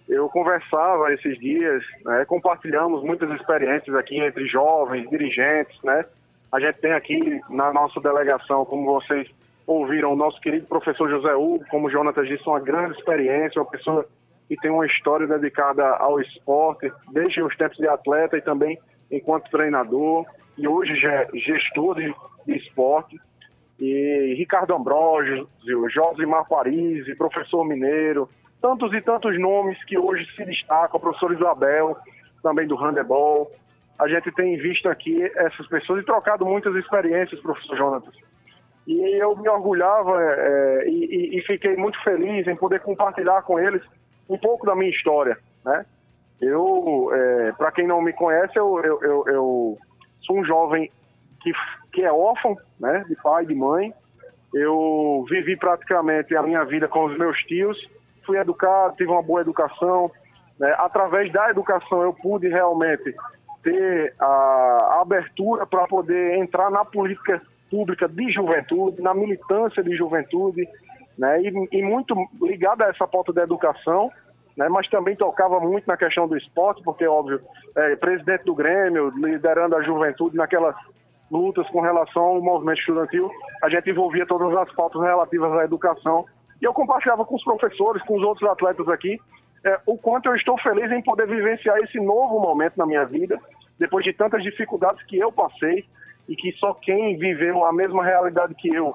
Eu conversava esses dias, né? compartilhamos muitas experiências aqui entre jovens, dirigentes. Né? A gente tem aqui na nossa delegação, como vocês ouviram, o nosso querido professor José Hugo, como o Jonathan disse, uma grande experiência, uma pessoa que tem uma história dedicada ao esporte, desde os tempos de atleta e também enquanto treinador, e hoje é gestor de, esporte. E Ricardo Ambrosio, Josimar Paris, professor Mineiro, tantos e tantos nomes que hoje se destacam, o professor Isabel, também do handebol. A gente tem visto aqui essas pessoas e trocado muitas experiências, professor Jonatas. E eu me orgulhava é, e, e, fiquei muito feliz em poder compartilhar com eles um pouco da minha história, né? Eu, é, para quem não me conhece, eu, eu, eu, eu, sou um jovem que, que é órfão, né? De pai, de mãe. Eu vivi praticamente a minha vida com os meus tios, fui educado, tive uma boa educação, Né? Através da educação eu pude realmente ter a, abertura para poder entrar na política pública de juventude, na militância de juventude, né? e, e muito ligada a essa pauta da educação, né? mas também tocava muito na questão do esporte, porque, óbvio, é, presidente do Grêmio, liderando a juventude naquelas lutas com relação ao movimento estudantil, a gente envolvia todas as pautas relativas à educação. E eu compartilhava com os professores, com os outros atletas aqui, é, o quanto eu estou feliz em poder vivenciar esse novo momento na minha vida, depois de tantas dificuldades que eu passei e que só quem viveu a mesma realidade que eu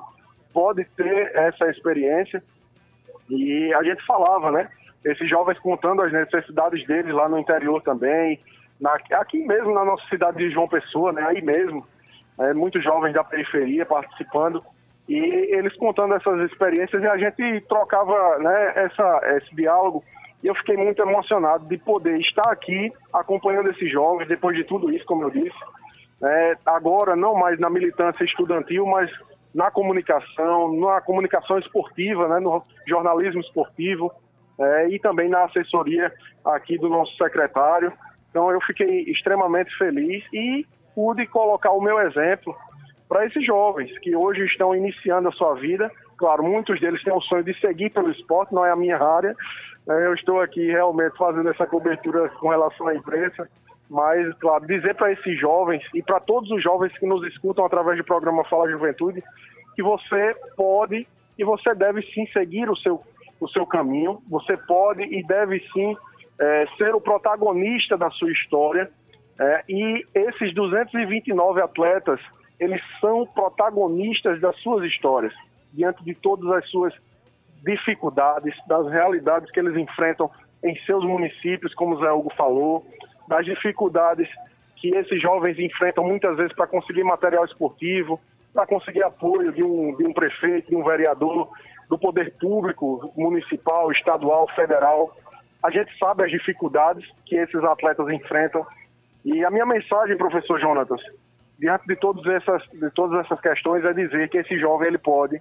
pode ter essa experiência. E a gente falava, né? Esses jovens contando as necessidades deles lá no interior também, na, aqui mesmo na nossa cidade de João Pessoa, né? Aí mesmo, né, muitos jovens da periferia participando e eles contando essas experiências e a gente trocava né, essa, esse diálogo e eu fiquei muito emocionado de poder estar aqui acompanhando esses jovens depois de tudo isso, como eu disse. É, agora, não mais na militância estudantil, mas na comunicação, na comunicação esportiva, né, no jornalismo esportivo é, e também na assessoria aqui do nosso secretário. Então, eu fiquei extremamente feliz e pude colocar o meu exemplo para esses jovens que hoje estão iniciando a sua vida. Claro, muitos deles têm o sonho de seguir pelo esporte, não é a minha área, é, eu estou aqui realmente fazendo essa cobertura com relação à imprensa, mas, claro, dizer para esses jovens e para todos os jovens que nos escutam através do programa Fala Juventude, que você pode e você deve sim seguir o seu, o seu caminho, você pode e deve sim é, ser o protagonista da sua história. É, e esses 229 atletas, eles são protagonistas das suas histórias, diante de todas as suas dificuldades, das realidades que eles enfrentam em seus municípios, como o Zé Hugo falou, das dificuldades que esses jovens enfrentam muitas vezes para conseguir material esportivo, para conseguir apoio de um, de um prefeito, de um vereador, do poder público, municipal, estadual, federal. A gente sabe as dificuldades que esses atletas enfrentam. E a minha mensagem, professor Jonatas, diante de, todas essas, de todas essas questões, é dizer que esse jovem ele pode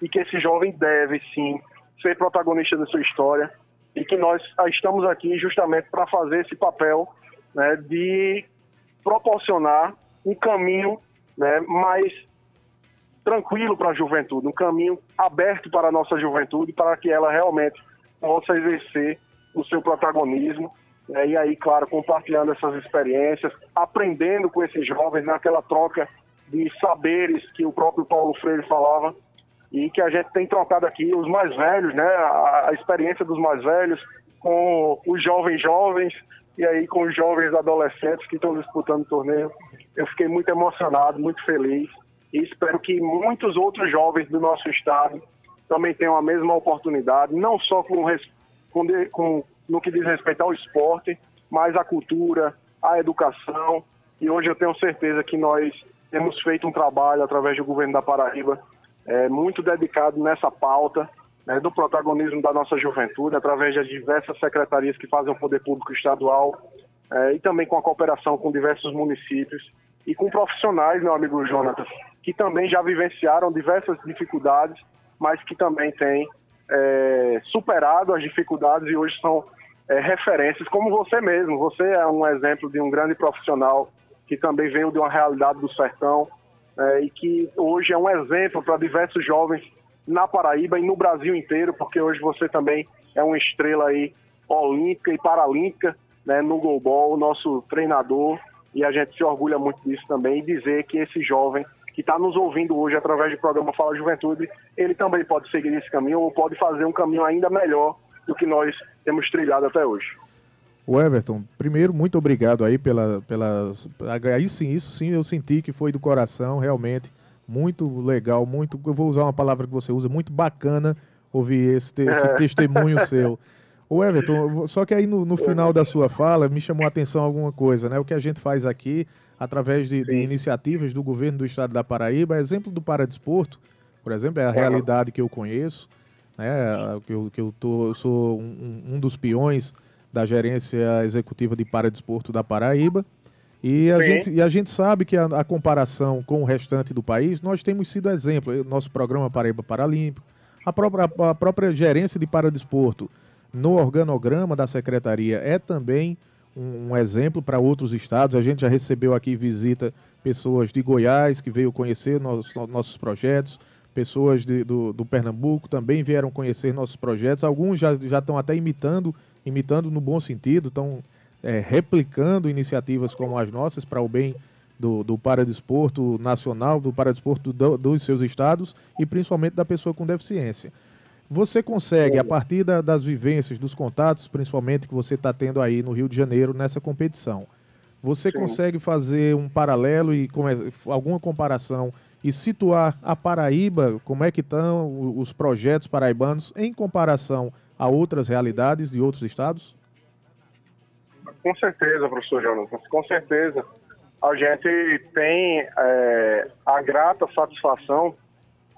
e que esse jovem deve sim ser protagonista da sua história e que nós estamos aqui justamente para fazer esse papel né, de proporcionar um caminho né, mais tranquilo para a juventude, um caminho aberto para a nossa juventude, para que ela realmente possa exercer o seu protagonismo. Né, e aí, claro, compartilhando essas experiências, aprendendo com esses jovens naquela troca de saberes que o próprio Paulo Freire falava, e que a gente tem trocado aqui os mais velhos, né? A, a experiência dos mais velhos com os jovens jovens e aí com os jovens adolescentes que estão disputando o torneio. Eu fiquei muito emocionado, muito feliz e espero que muitos outros jovens do nosso estado também tenham a mesma oportunidade, não só com, com, com no que diz respeito ao esporte, mas à cultura, à educação. E hoje eu tenho certeza que nós temos feito um trabalho através do governo da Paraíba é, muito dedicado nessa pauta né, do protagonismo da nossa juventude, através das diversas secretarias que fazem o poder público estadual é, e também com a cooperação com diversos municípios e com profissionais, meu amigo Jonatas, que também já vivenciaram diversas dificuldades, mas que também têm é, superado as dificuldades e hoje são é, referências, como você mesmo. Você é um exemplo de um grande profissional que também veio de uma realidade do sertão, e que hoje é um exemplo para diversos jovens na Paraíba e no Brasil inteiro, porque hoje você também é uma estrela aí olímpica e paralímpica né, no goalball, nosso treinador, e a gente se orgulha muito disso também, e dizer que esse jovem que está nos ouvindo hoje através do programa Fala Juventude, ele também pode seguir esse caminho ou pode fazer um caminho ainda melhor do que nós temos trilhado até hoje. O Everton, primeiro, muito obrigado aí pela, pelas. Aí sim, isso sim eu senti que foi do coração, realmente. Muito legal, muito. Eu vou usar uma palavra que você usa, muito bacana ouvir esse, esse é. testemunho *laughs* seu. O Everton, só que aí no, no, final da sua fala me chamou a atenção alguma coisa, né? O que a gente faz aqui, através de, de iniciativas do governo do estado da Paraíba, exemplo do Paradesporto, por exemplo, é a realidade que eu conheço, né? Que eu, que eu, tô, eu sou um, um dos peões da gerência executiva de Paradesporto da Paraíba. E a, gente, e a gente sabe que a, a, comparação com o restante do país, nós temos sido exemplo. Nosso programa Paraíba Paralímpico, a própria, a própria gerência de Paradesporto no organograma da secretaria é também um, um exemplo para outros estados. A gente já recebeu aqui visita pessoas de Goiás que veio conhecer nossos, nossos projetos, pessoas de, do, do, Pernambuco também vieram conhecer nossos projetos. Alguns já, já estão até imitando, imitando no bom sentido, estão é, replicando iniciativas como as nossas para o bem do, do paradesporto nacional, do paradesporto do, dos seus estados e principalmente da pessoa com deficiência. Você consegue, a partir da, das vivências, dos contatos, principalmente que você está tendo aí no Rio de Janeiro nessa competição, você Sim. consegue fazer um paralelo e alguma comparação e situar a Paraíba, como é que estão os projetos paraibanos em comparação a outras realidades de outros estados? Com certeza, professor Jonathan, com certeza. A gente tem é, a grata satisfação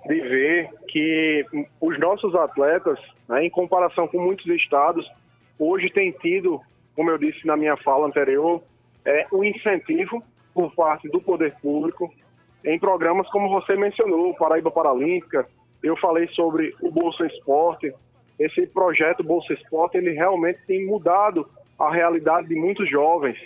de ver que os nossos atletas, né, em comparação com muitos estados, hoje têm tido, como eu disse na minha fala anterior, é, um incentivo por parte do poder público em programas como você mencionou, Paraíba Paralímpica, eu falei sobre o Bolsa Esporte. Esse projeto Bolsa Esporte, ele realmente tem mudado a realidade de muitos jovens.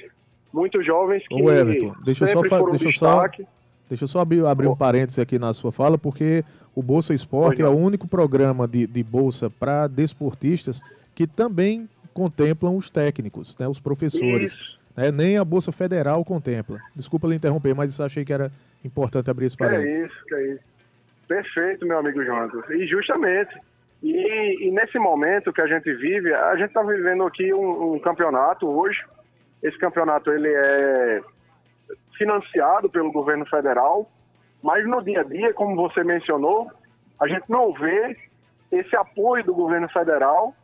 Muitos jovens que Ô Everton, deixa eu só, deixa destaque. Só, deixa eu só abrir, abrir um parêntese aqui na sua fala, porque o Bolsa Esporte é o único programa de, de bolsa para desportistas que também contemplam os técnicos, né, os professores. Né, nem a Bolsa Federal contempla. Desculpa lhe interromper, mas achei que era importante abrir esse parênteses. É isso, é isso. Perfeito, meu amigo Jonas. E justamente, e, e, nesse momento que a gente vive, a gente está vivendo aqui um, um, campeonato hoje. Esse campeonato ele é financiado pelo governo federal, mas no dia a dia, como você mencionou, a gente não vê esse apoio do governo federal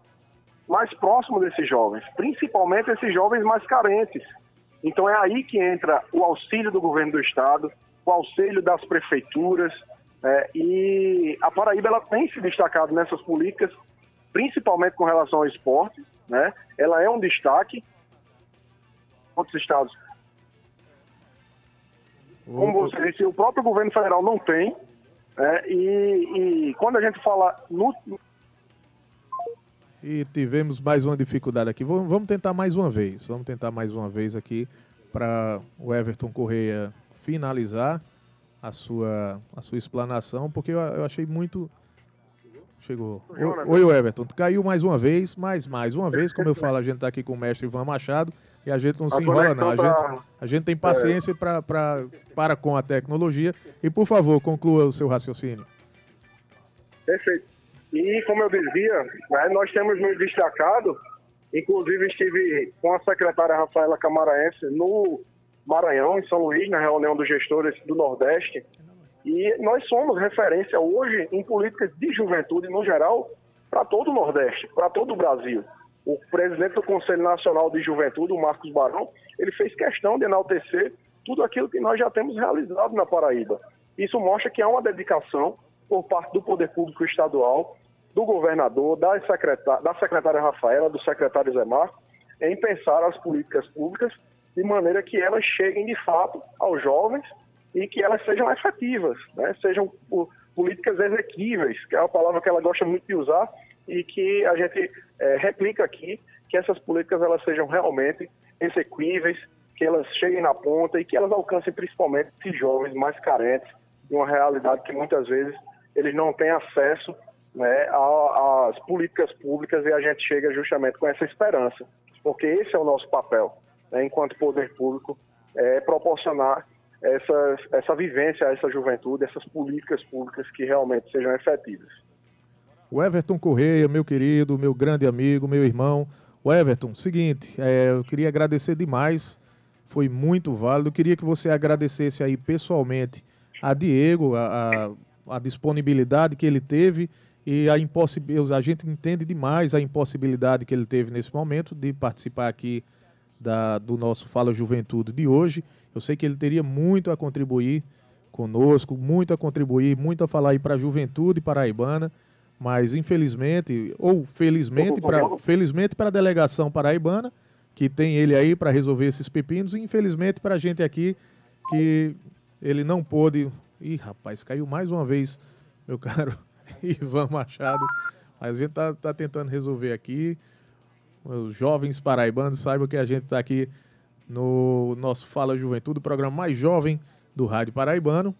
mais próximo desses jovens, principalmente esses jovens mais carentes. Então é aí que entra o auxílio do governo do estado, o auxílio das prefeituras, é, e a Paraíba ela tem se destacado nessas políticas, principalmente com relação ao esporte, né? Ela é um destaque. Outros estados, como você disse, o próprio governo federal não tem. É, e, e quando a gente fala no, e tivemos mais uma dificuldade aqui. Vamos tentar mais uma vez. Vamos tentar mais uma vez aqui para o Everton Correia finalizar a sua, a sua explanação, porque eu, eu achei muito. Chegou. Oi, o Everton. Caiu mais uma vez, mas mais uma vez, como eu falo, a gente está aqui com o mestre Ivan Machado e a gente não se enrola, não. A gente, a gente tem paciência é. pra, pra, para com a tecnologia. E, por favor, conclua o seu raciocínio. Perfeito. E, como eu dizia, né, nós temos nos destacado, inclusive estive com a secretária Rafaela Camaraense no Maranhão, em São Luís, na reunião dos gestores do Nordeste. E nós somos referência hoje em políticas de juventude no geral para todo o Nordeste, para todo o Brasil. O presidente do Conselho Nacional de Juventude, o Marcos Barão, ele fez questão de enaltecer tudo aquilo que nós já temos realizado na Paraíba. Isso mostra que há uma dedicação por parte do Poder Público Estadual, do governador, da secretária, da secretária Rafaela, do secretário Zé Marco, em pensar as políticas públicas de maneira que elas cheguem de fato aos jovens e que elas sejam efetivas, né? sejam políticas exequíveis, que é uma palavra que ela gosta muito de usar e que a gente é, replica aqui, que essas políticas elas sejam realmente exequíveis, que elas cheguem na ponta e que elas alcancem principalmente esses jovens mais carentes de uma realidade que muitas vezes eles não têm acesso né, às políticas públicas e a gente chega justamente com essa esperança, porque esse é o nosso papel né, enquanto poder público, é, proporcionar essa, essa vivência a essa juventude, essas políticas públicas que realmente sejam efetivas. O Everton Correia, meu querido, meu grande amigo, meu irmão. O Everton, seguinte, é, eu queria agradecer demais, foi muito válido. Eu queria que você agradecesse aí pessoalmente a Diego, a, a, a disponibilidade que ele teve e a impossibilidade. A gente entende demais a impossibilidade que ele teve nesse momento de participar aqui da, do nosso Fala Juventude de hoje. Eu sei que ele teria muito a contribuir conosco, muito a contribuir, muito a falar aí para a juventude paraibana, mas infelizmente, ou felizmente para felizmente para a delegação paraibana, que tem ele aí para resolver esses pepinos, e infelizmente para a gente aqui, que ele não pôde. Ih, rapaz, caiu mais uma vez, meu *laughs* caro Ivan Machado. Mas a gente tá, tá tentando resolver aqui. Os jovens paraibanos saibam que a gente está aqui no nosso Fala Juventude, o programa mais jovem do Rádio Paraibano.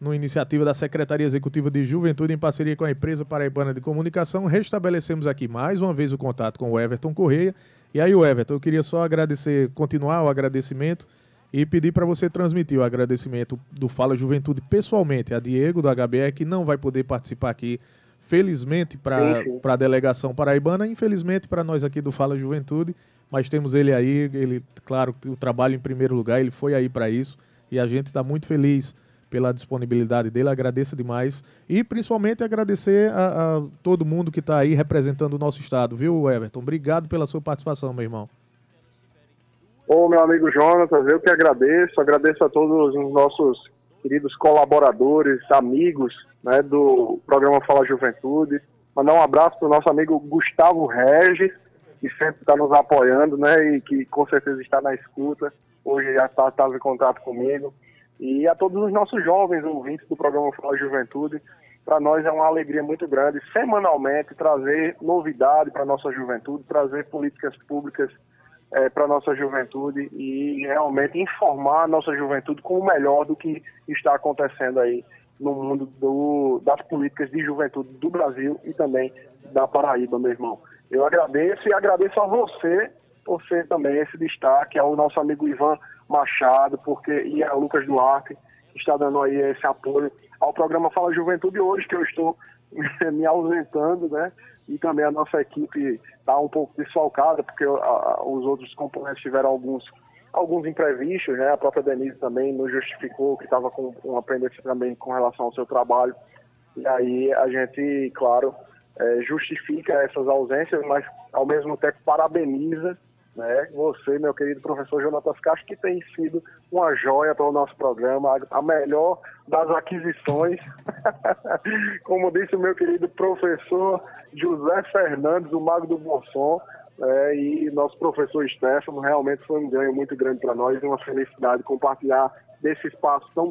No iniciativa da Secretaria Executiva de Juventude, em parceria com a empresa paraibana de comunicação, restabelecemos aqui mais uma vez o contato com o Everton Correia. E aí, o Everton, eu queria só agradecer, continuar o agradecimento e pedir para você transmitir o agradecimento do Fala Juventude pessoalmente a Diego, do HBE, que não vai poder participar aqui, felizmente, para a delegação paraibana, infelizmente para nós aqui do Fala Juventude, mas temos ele aí, ele, claro, o trabalho em primeiro lugar, ele foi aí para isso e a gente está muito feliz pela disponibilidade dele, agradeço demais. E principalmente agradecer a, a todo mundo que está aí representando o nosso estado, viu, Everton? Obrigado pela sua participação, meu irmão. Ô, meu amigo Jonatas, eu que agradeço, agradeço a todos os nossos queridos colaboradores, amigos né, do programa Fala Juventude. Mandar um abraço para o nosso amigo Gustavo Regis, que sempre está nos apoiando, né, e que com certeza está na escuta. Hoje já está tá em contato comigo e a todos os nossos jovens ouvintes do programa Fala Juventude. Para nós é uma alegria muito grande, semanalmente, trazer novidade para a nossa juventude, trazer políticas públicas é, para a nossa juventude e realmente informar a nossa juventude com o melhor do que está acontecendo aí no mundo do, das políticas de juventude do Brasil e também da Paraíba, meu irmão. Eu agradeço e agradeço a você por ser também esse destaque, ao nosso amigo Ivan Machado, porque e a Lucas Duarte está dando aí esse apoio ao programa Fala Juventude hoje, que eu estou *laughs* me ausentando, né? E também a nossa equipe está um pouco desfalcada, porque a, os outros componentes tiveram alguns alguns imprevistos, né? A própria Denise também nos justificou que estava com uma pendência também com relação ao seu trabalho. E aí a gente, claro, é, justifica essas ausências, mas ao mesmo tempo parabeniza né? Você, meu querido professor Jonatas Castro, que tem sido uma joia para o nosso programa, a melhor das aquisições. *laughs* Como disse o meu querido professor José Fernandes, o Mago do Bolson, é, e nosso professor Stefano, realmente foi um ganho muito grande para nós e uma felicidade compartilhar desse espaço tão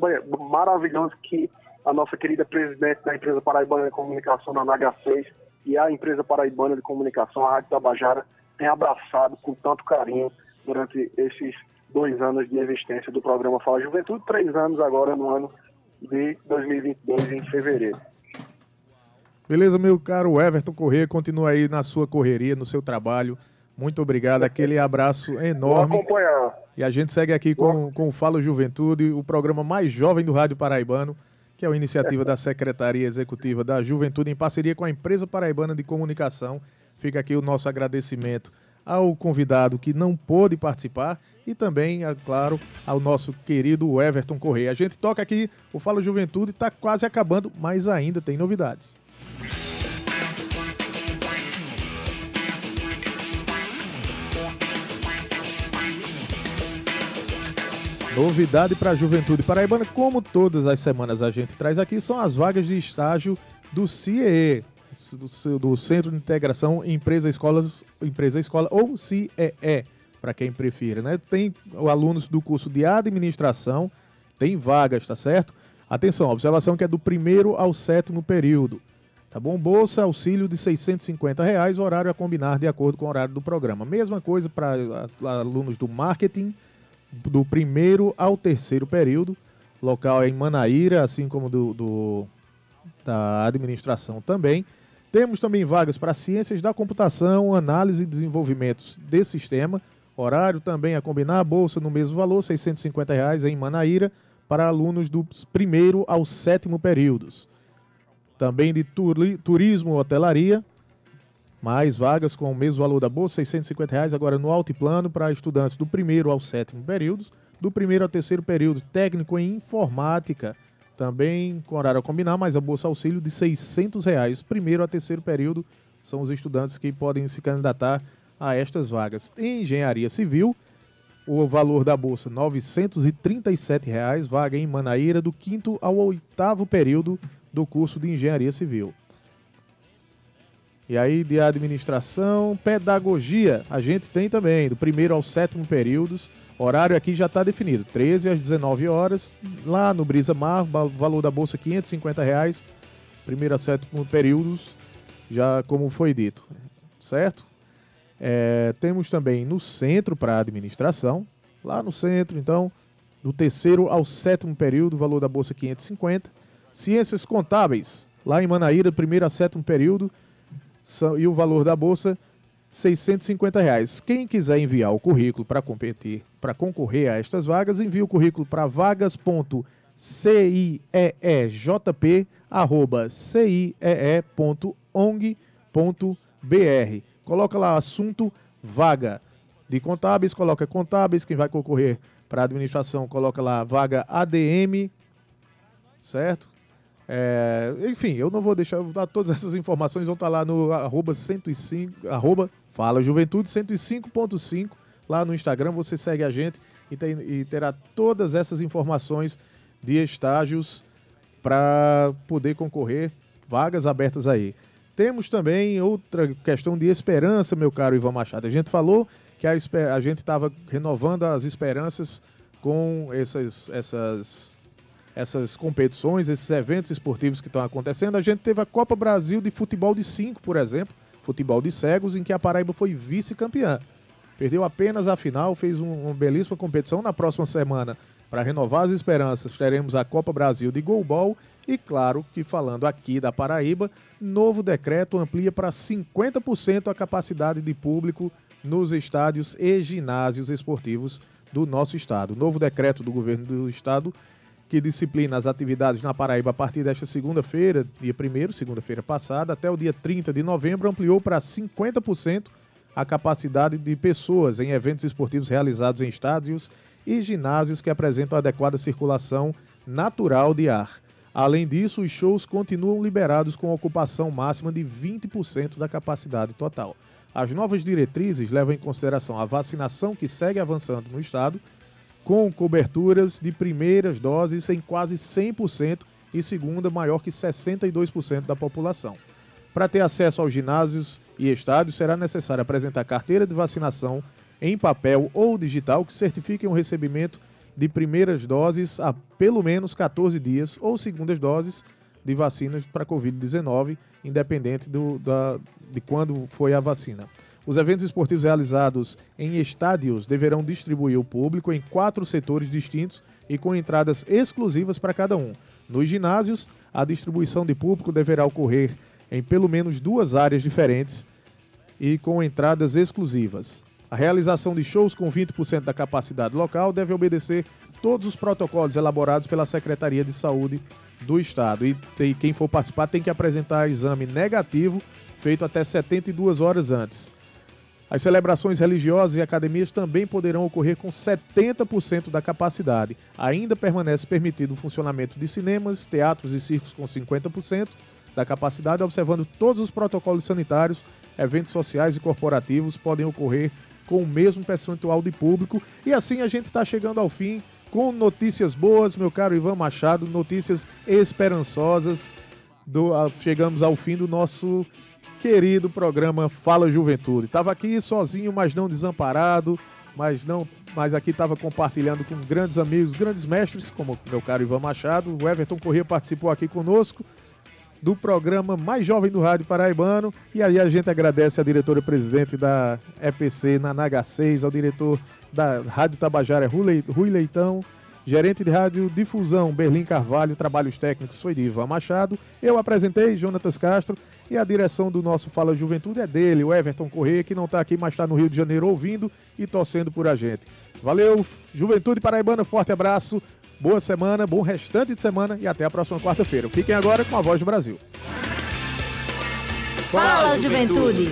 maravilhoso que a nossa querida presidente da empresa Paraibana de Comunicação, na NH6, e a empresa Paraibana de Comunicação, a Rádio Tabajara, tem abraçado com tanto carinho durante esses dois anos de existência do programa Fala Juventude, três anos agora no ano de 2022, em fevereiro. Beleza, meu caro Everton Corrêa, continua aí na sua correria, no seu trabalho. Muito obrigado, aquele abraço enorme. Vou acompanhar. E a gente segue aqui com, com o Fala Juventude, o programa mais jovem do Rádio Paraibano, que é uma iniciativa da Secretaria Executiva da Juventude, em parceria com a Empresa Paraibana de Comunicação Fica aqui o nosso agradecimento ao convidado que não pôde participar e também, é claro, ao nosso querido Everton Correia. A gente toca aqui o Fala Juventude, está quase acabando, mas ainda tem novidades. Novidade para a Juventude Paraibana, como todas as semanas a gente traz aqui, são as vagas de estágio do CIE, do, Centro de Integração Empresa Escolas, Empresa Escola ou CEE, para quem prefira, né? Tem alunos do curso de administração, tem vagas, tá certo? Atenção, observação que é do primeiro ao sétimo período. Tá bom? Bolsa, auxílio de 650 reais, horário a combinar de acordo com o horário do programa. Mesma coisa para alunos do marketing, do primeiro ao terceiro período. Local é em Manaíra, assim como do, do da administração também. Temos também vagas para ciências da computação, análise e desenvolvimento de sistema. Horário também a combinar, bolsa no mesmo valor, 650 reais em Manaíra, para alunos do primeiro ao sétimo períodos. Também de turismo hotelaria, mais vagas com o mesmo valor da bolsa, 650 reais agora no altiplano para estudantes do primeiro ao sétimo períodos. Do primeiro ao terceiro período, técnico em informática, também com horário a combinar, mas a Bolsa Auxílio de 600 reais. Primeiro a terceiro período são os estudantes que podem se candidatar a estas vagas. Em Engenharia Civil, o valor da bolsa 937 reais, vaga em Manaíra do quinto ao oitavo período do curso de Engenharia Civil. E aí de administração, pedagogia, a gente tem também do primeiro ao sétimo períodos, Horário aqui já está definido, 13 às 19 horas, lá no Brisa Mar, valor da bolsa 550 reais, primeiro a sétimo períodos, já como foi dito, certo? É, temos também no centro para administração, lá no centro, então, do terceiro ao sétimo período, valor da bolsa 550. Ciências contábeis, lá em Manaíra, primeiro a sétimo período, e o valor da bolsa 650 reais. Quem quiser enviar o currículo para competir, para concorrer a estas vagas, envie o currículo para vagas.ciejp@ciee.ong.br. Coloca lá assunto vaga de contábeis, coloca contábeis, quem vai concorrer para administração, coloca lá vaga ADM, certo? É, enfim, eu não vou deixar, dar todas essas informações vão estar lá no arroba 105, arroba Fala Juventude 105.5, lá no Instagram, você segue a gente e, tem, e terá todas essas informações de estágios para poder concorrer, vagas abertas aí. Temos também outra questão de esperança, meu caro Ivan Machado. A gente falou que a, a gente estava renovando as esperanças com essas, essas essas competições, esses eventos esportivos que estão acontecendo. A gente teve a Copa Brasil de Futebol de 5, por exemplo, futebol de cegos, em que a Paraíba foi vice-campeã. Perdeu apenas a final, fez um, uma belíssima competição. Na próxima semana, para renovar as esperanças, teremos a Copa Brasil de Golbol. E claro que falando aqui da Paraíba, novo decreto amplia para 50% a capacidade de público nos estádios e ginásios esportivos do nosso estado. Novo decreto do governo do estado que disciplina as atividades na Paraíba a partir desta segunda-feira, dia 1 segunda-feira passada, até o dia 30 de novembro, ampliou para 50% a capacidade de pessoas em eventos esportivos realizados em estádios e ginásios que apresentam adequada circulação natural de ar. Além disso, os shows continuam liberados com ocupação máxima de 20% da capacidade total. As novas diretrizes levam em consideração a vacinação que segue avançando no estado com coberturas de primeiras doses em quase 100% e segunda maior que 62% da população. Para ter acesso aos ginásios e estádios, será necessário apresentar carteira de vacinação em papel ou digital que certifiquem o recebimento de primeiras doses há pelo menos 14 dias ou segundas doses de vacinas para Covid-19, independente do, da, de quando foi a vacina. Os eventos esportivos realizados em estádios deverão distribuir o público em quatro setores distintos e com entradas exclusivas para cada um. Nos ginásios, a distribuição de público deverá ocorrer em pelo menos duas áreas diferentes e com entradas exclusivas. A realização de shows com 20% da capacidade local deve obedecer todos os protocolos elaborados pela Secretaria de Saúde do Estado. E, quem for participar tem que apresentar exame negativo feito até 72 horas antes. As celebrações religiosas e academias também poderão ocorrer com 70% da capacidade. Ainda permanece permitido o funcionamento de cinemas, teatros e circos com 50% da capacidade, observando todos os protocolos sanitários. Eventos sociais e corporativos podem ocorrer com o mesmo percentual de público. E assim a gente está chegando ao fim com notícias boas, meu caro Ivan Machado, notícias esperançosas. Do, chegamos ao fim do nosso querido programa Fala Juventude. Estava aqui sozinho, mas não desamparado, mas não, mas aqui estava compartilhando com grandes amigos, grandes mestres, como meu caro Ivan Machado. O Everton Corrêa participou aqui conosco do programa mais jovem do Rádio Paraibano. E aí a gente agradece a diretora-presidente da EPC Nanaga 6, ao diretor da Rádio Tabajara, Rui Leitão, gerente de rádio Difusão, Berlim Carvalho, trabalhos técnicos foi de Ivan Machado. Eu apresentei Jonatas Castro e a direção do nosso Fala Juventude é dele, o Everton Corrêa, que não está aqui, mas está no Rio de Janeiro ouvindo e torcendo por a gente. Valeu, Juventude Paraibana, forte abraço, boa semana, bom restante de semana e até a próxima quarta-feira. Fiquem agora com a Voz do Brasil. Fala, Juventude.